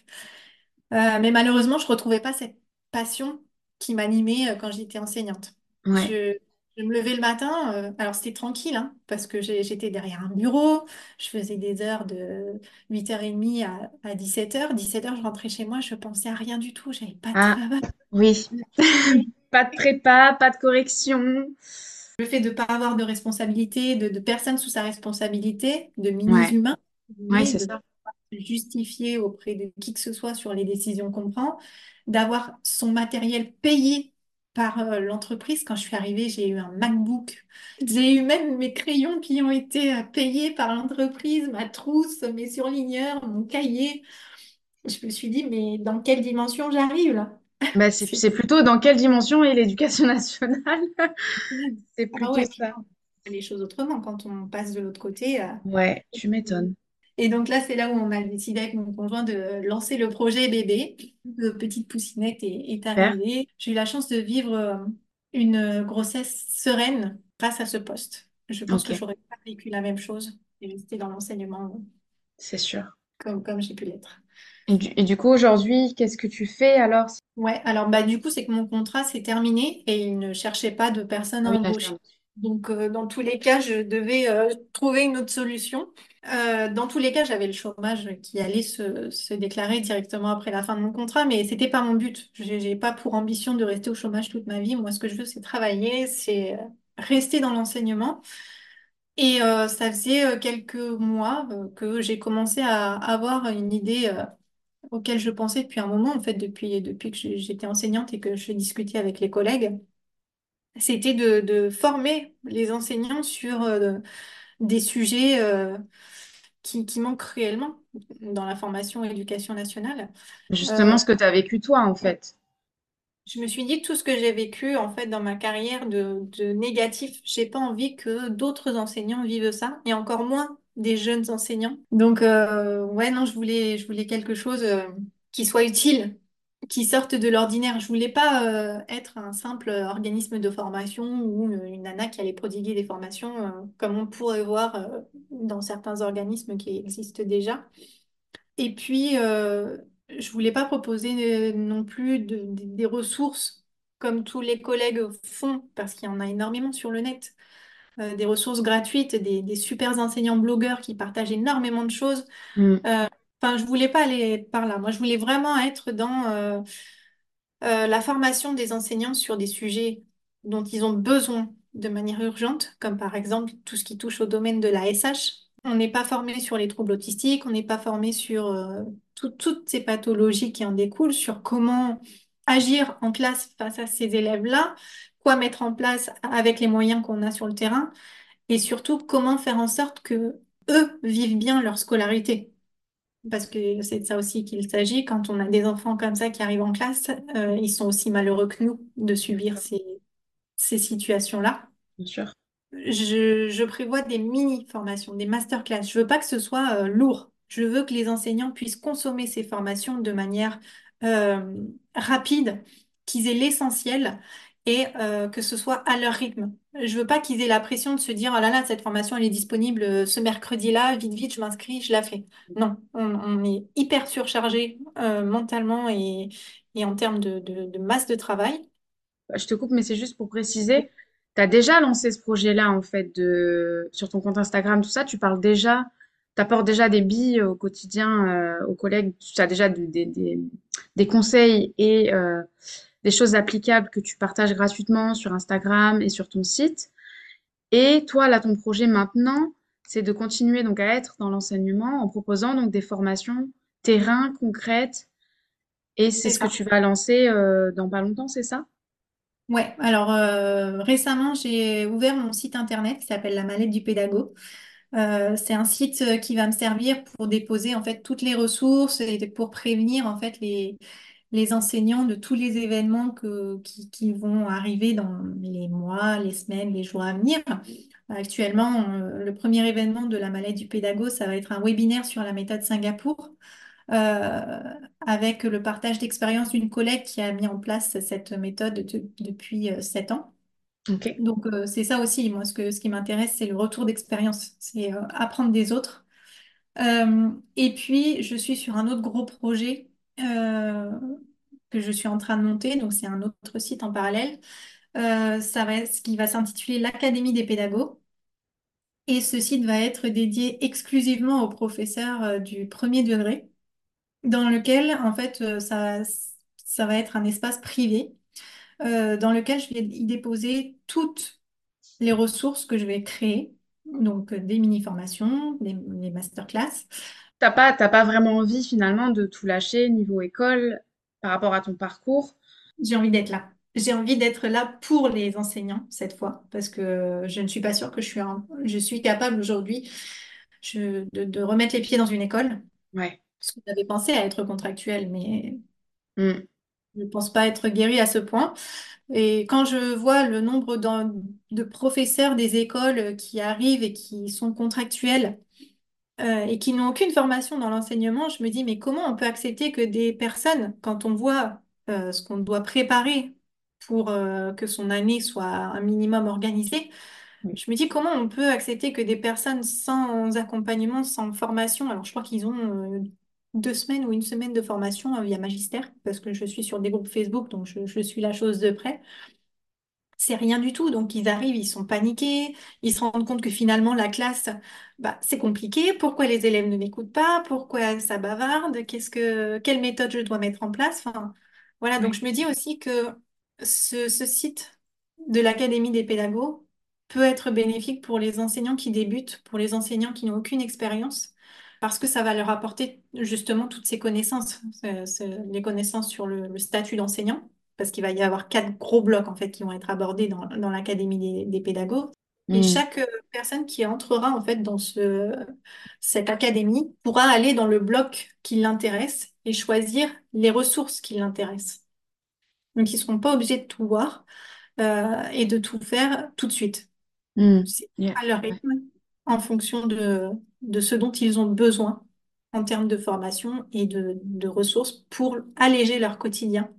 Euh, mais malheureusement, je retrouvais pas cette passion qui m'animait euh, quand j'étais enseignante. Ouais. Je, je me levais le matin, euh, alors c'était tranquille, hein, parce que j'étais derrière un bureau, je faisais des heures de 8h30 à, à 17h. 17h, je rentrais chez moi, je pensais à rien du tout, j'avais pas de Ah, travail. oui. Pas de prépa, pas de correction. Le fait de ne pas avoir de responsabilité, de, de personnes sous sa responsabilité, de mini-humains, Ouais, de ça. Justifier auprès de qui que ce soit sur les décisions qu'on prend, d'avoir son matériel payé par euh, l'entreprise. Quand je suis arrivée, j'ai eu un MacBook. J'ai eu même mes crayons qui ont été euh, payés par l'entreprise, ma trousse, mes surligneurs, mon cahier. Je me suis dit, mais dans quelle dimension j'arrive là? Bah, c'est plutôt dans quelle dimension est l'éducation nationale? C'est Ah plutôt ouais, ça. les choses autrement quand on passe de l'autre côté. euh, Ouais, tu m'étonnes. Et donc là, c'est là où on a décidé avec mon conjoint de lancer le projet bébé. Le petite poussinette est, est arrivée. J'ai eu la chance de vivre euh, une grossesse sereine grâce à ce poste. Je pense Ok, que j'aurais pas vécu la même chose et rester dans l'enseignement c'est sûr. comme, comme j'ai pu l'être. Et du, et du coup, aujourd'hui, qu'est-ce que tu fais alors? Ouais, alors bah du coup, c'est que mon contrat s'est terminé et il ne cherchait pas de personnes Ah à oui, embaucher. Donc, euh, dans tous les cas, je devais euh, trouver une autre solution. Euh, dans tous les cas, j'avais le chômage qui allait se, déclarer directement après la fin de mon contrat, mais c'était pas mon but. J'ai pas pour ambition de rester au chômage toute ma vie. Moi, ce que je veux, c'est travailler, c'est rester dans l'enseignement. Et ça faisait quelques mois que j'ai commencé à avoir une idée auquel je pensais depuis un moment, en fait, depuis, depuis que j'étais enseignante et que je discutais avec les collègues. C'était de, de former les enseignants sur euh, des sujets euh, qui, qui manquent réellement dans la formation et éducation nationale. Justement, Euh, ce que tu as vécu toi, en fait. je me suis dit, tout ce que j'ai vécu en fait dans ma carrière de, de négatif, j'ai pas envie que d'autres enseignants vivent ça, et encore moins des jeunes enseignants. Donc, euh, ouais, non, je voulais, je voulais quelque chose euh, qui soit utile, qui sorte de l'ordinaire. Je voulais pas euh, être un simple organisme de formation ou une, une nana qui allait prodiguer des formations euh, comme on pourrait voir euh, dans certains organismes qui existent déjà. Et puis, je voulais pas proposer non plus de- de- des ressources comme tous les collègues font, parce qu'il y en a énormément sur le net, des ressources gratuites, des, des super enseignants blogueurs qui partagent énormément de choses. Hmm. Enfin, je voulais pas aller par là. Moi, je voulais vraiment être dans euh, euh, la formation des enseignants sur des sujets dont ils ont besoin de manière urgente, comme par exemple tout ce qui touche au domaine de la SH. On n'est pas formé sur les troubles autistiques, on n'est pas formé sur euh, tout- toutes ces pathologies qui en découlent, sur comment agir en classe face à ces élèves-là, quoi mettre en place avec les moyens qu'on a sur le terrain, et surtout comment faire en sorte que eux vivent bien leur scolarité. Parce que c'est de ça aussi qu'il s'agit. Quand on a des enfants comme ça qui arrivent en classe, euh, ils sont aussi malheureux que nous de subir ces, ces situations-là. bien sûr. Je, je prévois des mini-formations, des masterclass. Je veux pas que ce soit euh, lourd. Je veux que les enseignants puissent consommer ces formations de manière euh, rapide, qu'ils aient l'essentiel et que ce soit à leur rythme. Je veux pas qu'ils aient la pression de se dire, oh là là, cette formation, elle est disponible euh, ce mercredi-là, vite, vite, je m'inscris, je la fais. Non, on, est hyper surchargé euh, mentalement et, et en termes de, de masse de travail. Bah, Je te coupe, mais c'est juste pour préciser, tu as déjà lancé ce projet-là, en fait, de... sur ton compte Instagram, tout ça, tu parles déjà, tu apportes déjà des billes au quotidien euh, aux collègues, tu as déjà de- des, des, des conseils et des choses applicables que tu partages gratuitement sur Instagram et sur ton site. Et toi, là, ton projet maintenant, c'est de continuer donc à être dans l'enseignement en proposant donc des formations terrain, concrète, et c'est ce que tu vas lancer euh, dans pas longtemps, c'est ça? Ouais, alors euh, récemment, j'ai ouvert mon site internet qui s'appelle La Mallette du Pédago. Euh, c'est un site qui va me servir pour déposer en fait toutes les ressources et pour prévenir en fait les, les enseignants de tous les événements que, qui, qui vont arriver dans les mois, les semaines, les jours à venir. Actuellement, le premier événement de la Mallette du Pédago, ça va être un webinaire sur la méthode Singapour euh, avec le partage d'expérience d'une collègue qui a mis en place cette méthode de- depuis euh, sept ans. Donc, euh, c'est ça aussi, moi, ce que, ce qui m'intéresse, c'est le retour d'expérience, c'est euh, apprendre des autres. Euh, et puis, je suis sur un autre gros projet que je suis en train de monter, donc c'est un autre site en parallèle. Euh, ça va, ce qui va s'intituler l'Académie des pédagogues. Et ce site va être dédié exclusivement aux professeurs euh, du premier degré dans lequel, en fait, euh, ça, ça va être un espace privé dans lequel je vais y déposer toutes les ressources que je vais créer. Donc, des mini-formations, des, des masterclass. T'as pas, t'as pas vraiment envie finalement de tout lâcher niveau école par rapport à ton parcours? J'ai envie d'être là. J'ai envie d'être là pour les enseignants cette fois, parce que je ne suis pas sûre que je suis, un- je suis capable aujourd'hui je- de, de remettre les pieds dans une école. Ouais. Parce que j'avais pensé à être contractuelle, mais Mm. je ne pense pas être guérie à ce point. Et quand je vois le nombre de professeurs des écoles qui arrivent et qui sont contractuels euh, et qui n'ont aucune formation dans l'enseignement, je me dis, mais comment on peut accepter que des personnes, quand on voit euh, ce qu'on doit préparer pour euh, que son année soit un minimum organisée, je me dis, comment on peut accepter que des personnes sans accompagnement, sans formation, alors je crois qu'ils ont deux semaines ou une semaine de formation via Magistère, parce que je suis sur des groupes Facebook, donc je je suis la chose de près. C'est rien du tout. Donc, ils arrivent, ils sont paniqués, ils se rendent compte que finalement, la classe, bah, c'est compliqué. Pourquoi les élèves ne m'écoutent pas? Pourquoi ça bavarde? Qu'est-ce que, quelle méthode je dois mettre en place? Enfin, voilà. Donc, je me dis aussi que ce, ce site de l'Académie des pédagogues peut être bénéfique pour les enseignants qui débutent, pour les enseignants qui n'ont aucune expérience, parce que ça va leur apporter justement toutes ces connaissances, euh, les connaissances sur le le statut d'enseignant parce qu'il va y avoir quatre gros blocs en fait qui vont être abordés dans, dans l'Académie des, des pédagogues. Et Mm. chaque euh, personne qui entrera en fait dans ce, cette académie pourra aller dans le bloc qui l'intéresse et choisir les ressources qui l'intéressent. Donc ils ne seront pas obligés de tout voir euh, et de tout faire tout de suite. Mm. C'est Yeah. à leur rythme en fonction de, de ce dont ils ont besoin en termes de formation et de, de ressources pour alléger leur quotidien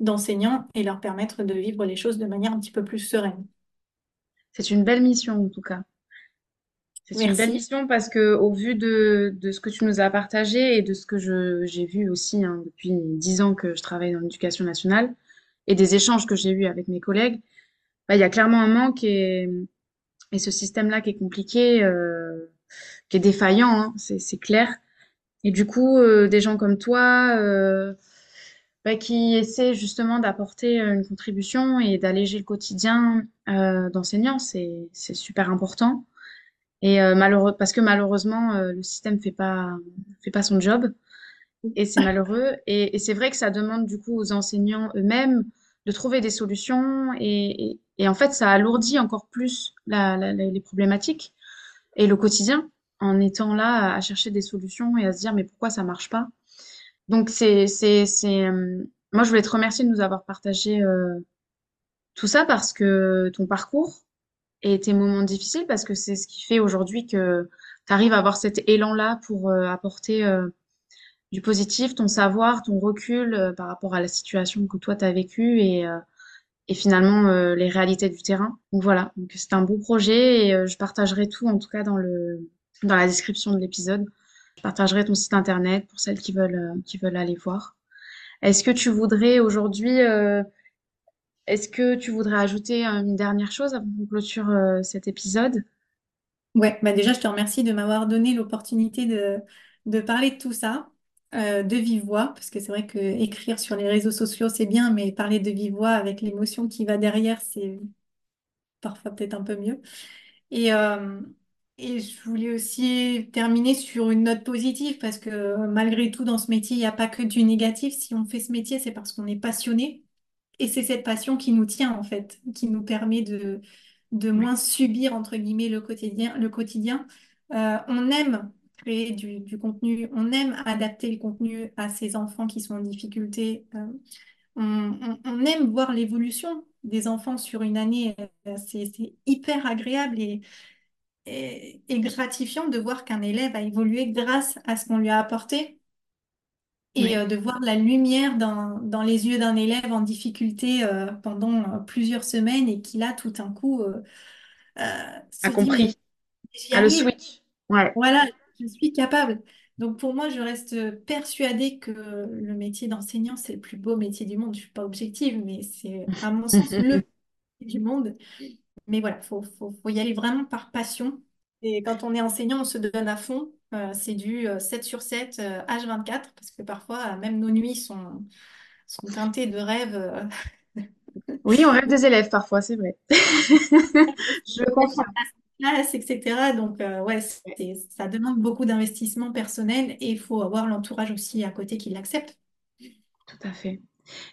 d'enseignant et leur permettre de vivre les choses de manière un petit peu plus sereine. C'est une belle mission en tout cas. C'est une belle mission parce que au vu de, de ce que tu nous as partagé et de ce que j'ai vu aussi hein, depuis dix ans que je travaille dans l'éducation nationale et des échanges que j'ai eus avec mes collègues, bah, il y a clairement un manque et, et ce système-là qui est compliqué, euh, qui est défaillant, hein, c'est, c'est clair. Et du coup, euh, des gens comme toi euh, bah, qui essaient justement d'apporter euh, une contribution et d'alléger le quotidien euh, d'enseignants, c'est, super important. Et euh, malheureux, parce que malheureusement, le système fait pas, fait pas son job. Et c'est malheureux. Et, c'est vrai que ça demande du coup aux enseignants eux-mêmes de trouver des solutions. Et, en fait, ça alourdit encore plus les problématiques et le quotidien en étant là à chercher des solutions et à se dire mais pourquoi ça marche pas? Donc c'est, c'est, c'est, euh, moi je voulais te remercier de nous avoir partagé euh, tout ça parce que ton parcours et tes moments difficiles parce que c'est ce qui fait aujourd'hui que tu arrives à avoir cet élan-là pour euh, apporter euh, du positif, ton savoir, ton recul par rapport à la situation que toi tu as vécue et, et finalement les réalités du terrain. Donc voilà, donc c'est un beau projet et je partagerai tout en tout cas dans le dans la description de l'épisode. Je partagerai ton site internet pour celles qui veulent euh, qui veulent aller voir. Est-ce que tu voudrais aujourd'hui euh, est-ce que tu voudrais ajouter euh, une dernière chose avant qu'on clôture cet épisode? Ouais, bah déjà, je te remercie de m'avoir donné l'opportunité de, de parler de tout ça, de vive voix, parce que c'est vrai que écrire sur les réseaux sociaux, c'est bien, mais parler de vive voix avec l'émotion qui va derrière, c'est parfois peut-être un peu mieux. Et, euh, Et je voulais aussi terminer sur une note positive parce que malgré tout, dans ce métier, il n'y a pas que du négatif. Si on fait ce métier, c'est parce qu'on est passionné. Et c'est cette passion qui nous tient, en fait, qui nous permet de, de moins subir, entre guillemets, le quotidien. Le quotidien. Euh, on aime créer du, du contenu, on aime adapter le contenu à ces enfants qui sont en difficulté. Euh, on, on- on aime voir l'évolution des enfants sur une année. Euh, C'est, c'est hyper agréable et, et gratifiant de voir qu'un élève a évolué grâce à ce qu'on lui a apporté et oui, euh, de voir la lumière dans, dans les yeux d'un élève en difficulté euh, pendant euh, plusieurs semaines et qui là, tout d'un coup, a compris. le switch. Ouais, Voilà, je suis capable. Donc pour moi, je reste persuadée que le métier d'enseignant, c'est le plus beau métier du monde. Je suis pas objective, mais c'est à mon sens le métier du monde. Mais voilà, faut, faut, faut y aller vraiment par passion. Et quand on est enseignant, on se donne à fond. Euh, c'est du euh, 7 sur 7, euh, H24, parce que parfois, euh, même nos nuits sont, sont teintées de rêves. euh, Oui, on rêve des élèves parfois, c'est vrai. Je confirme. classe, etc. Donc, euh, ouais, ça demande beaucoup d'investissement personnel et il faut avoir l'entourage aussi à côté qui l'accepte. Tout à fait.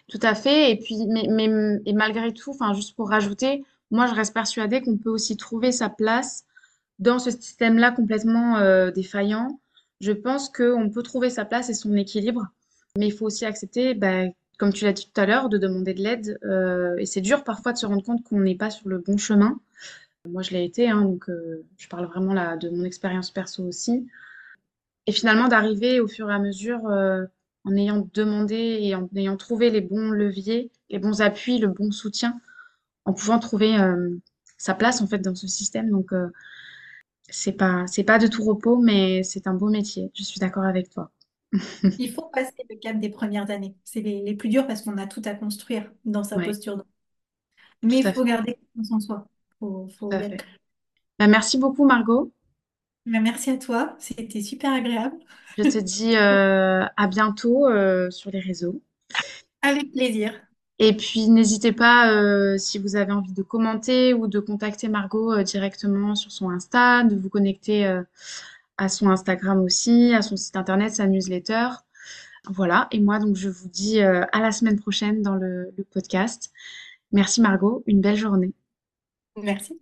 Tout à fait. Et puis, mais, mais et malgré tout, enfin, juste pour rajouter, moi, je reste persuadée qu'on peut aussi trouver sa place dans ce système-là complètement euh, défaillant. Je pense qu'on peut trouver sa place et son équilibre, mais il faut aussi accepter, bah, comme tu l'as dit tout à l'heure, de demander de l'aide. euh, et c'est dur parfois de se rendre compte qu'on n'est pas sur le bon chemin. Moi, je l'ai été, hein, donc euh, je parle vraiment là de mon expérience perso aussi. Et finalement, d'arriver au fur et à mesure, en ayant demandé et en ayant trouvé les bons leviers, les bons appuis, le bon soutien, en pouvant trouver euh, sa place en fait dans ce système. Donc, euh, c'est pas, c'est pas de tout repos, mais c'est un beau métier. Je suis d'accord avec toi. Il faut passer le cap des premières années. C'est les, les plus durs parce qu'on a tout à construire dans sa Ouais, posture. Mais il faut fait, garder confiance en soi. Faut, faut. Bah, merci beaucoup, Margot. Mais Merci à toi. C'était super agréable. Je te dis euh, à bientôt euh, sur les réseaux. Avec plaisir. Et puis, n'hésitez pas, euh, si vous avez envie de commenter ou de contacter Margot euh, directement sur son Insta, de vous connecter euh, à son Instagram aussi, à son site internet, sa newsletter. Voilà. Et moi, donc, je vous dis à la semaine prochaine dans le podcast. Merci Margot, une belle journée. Merci.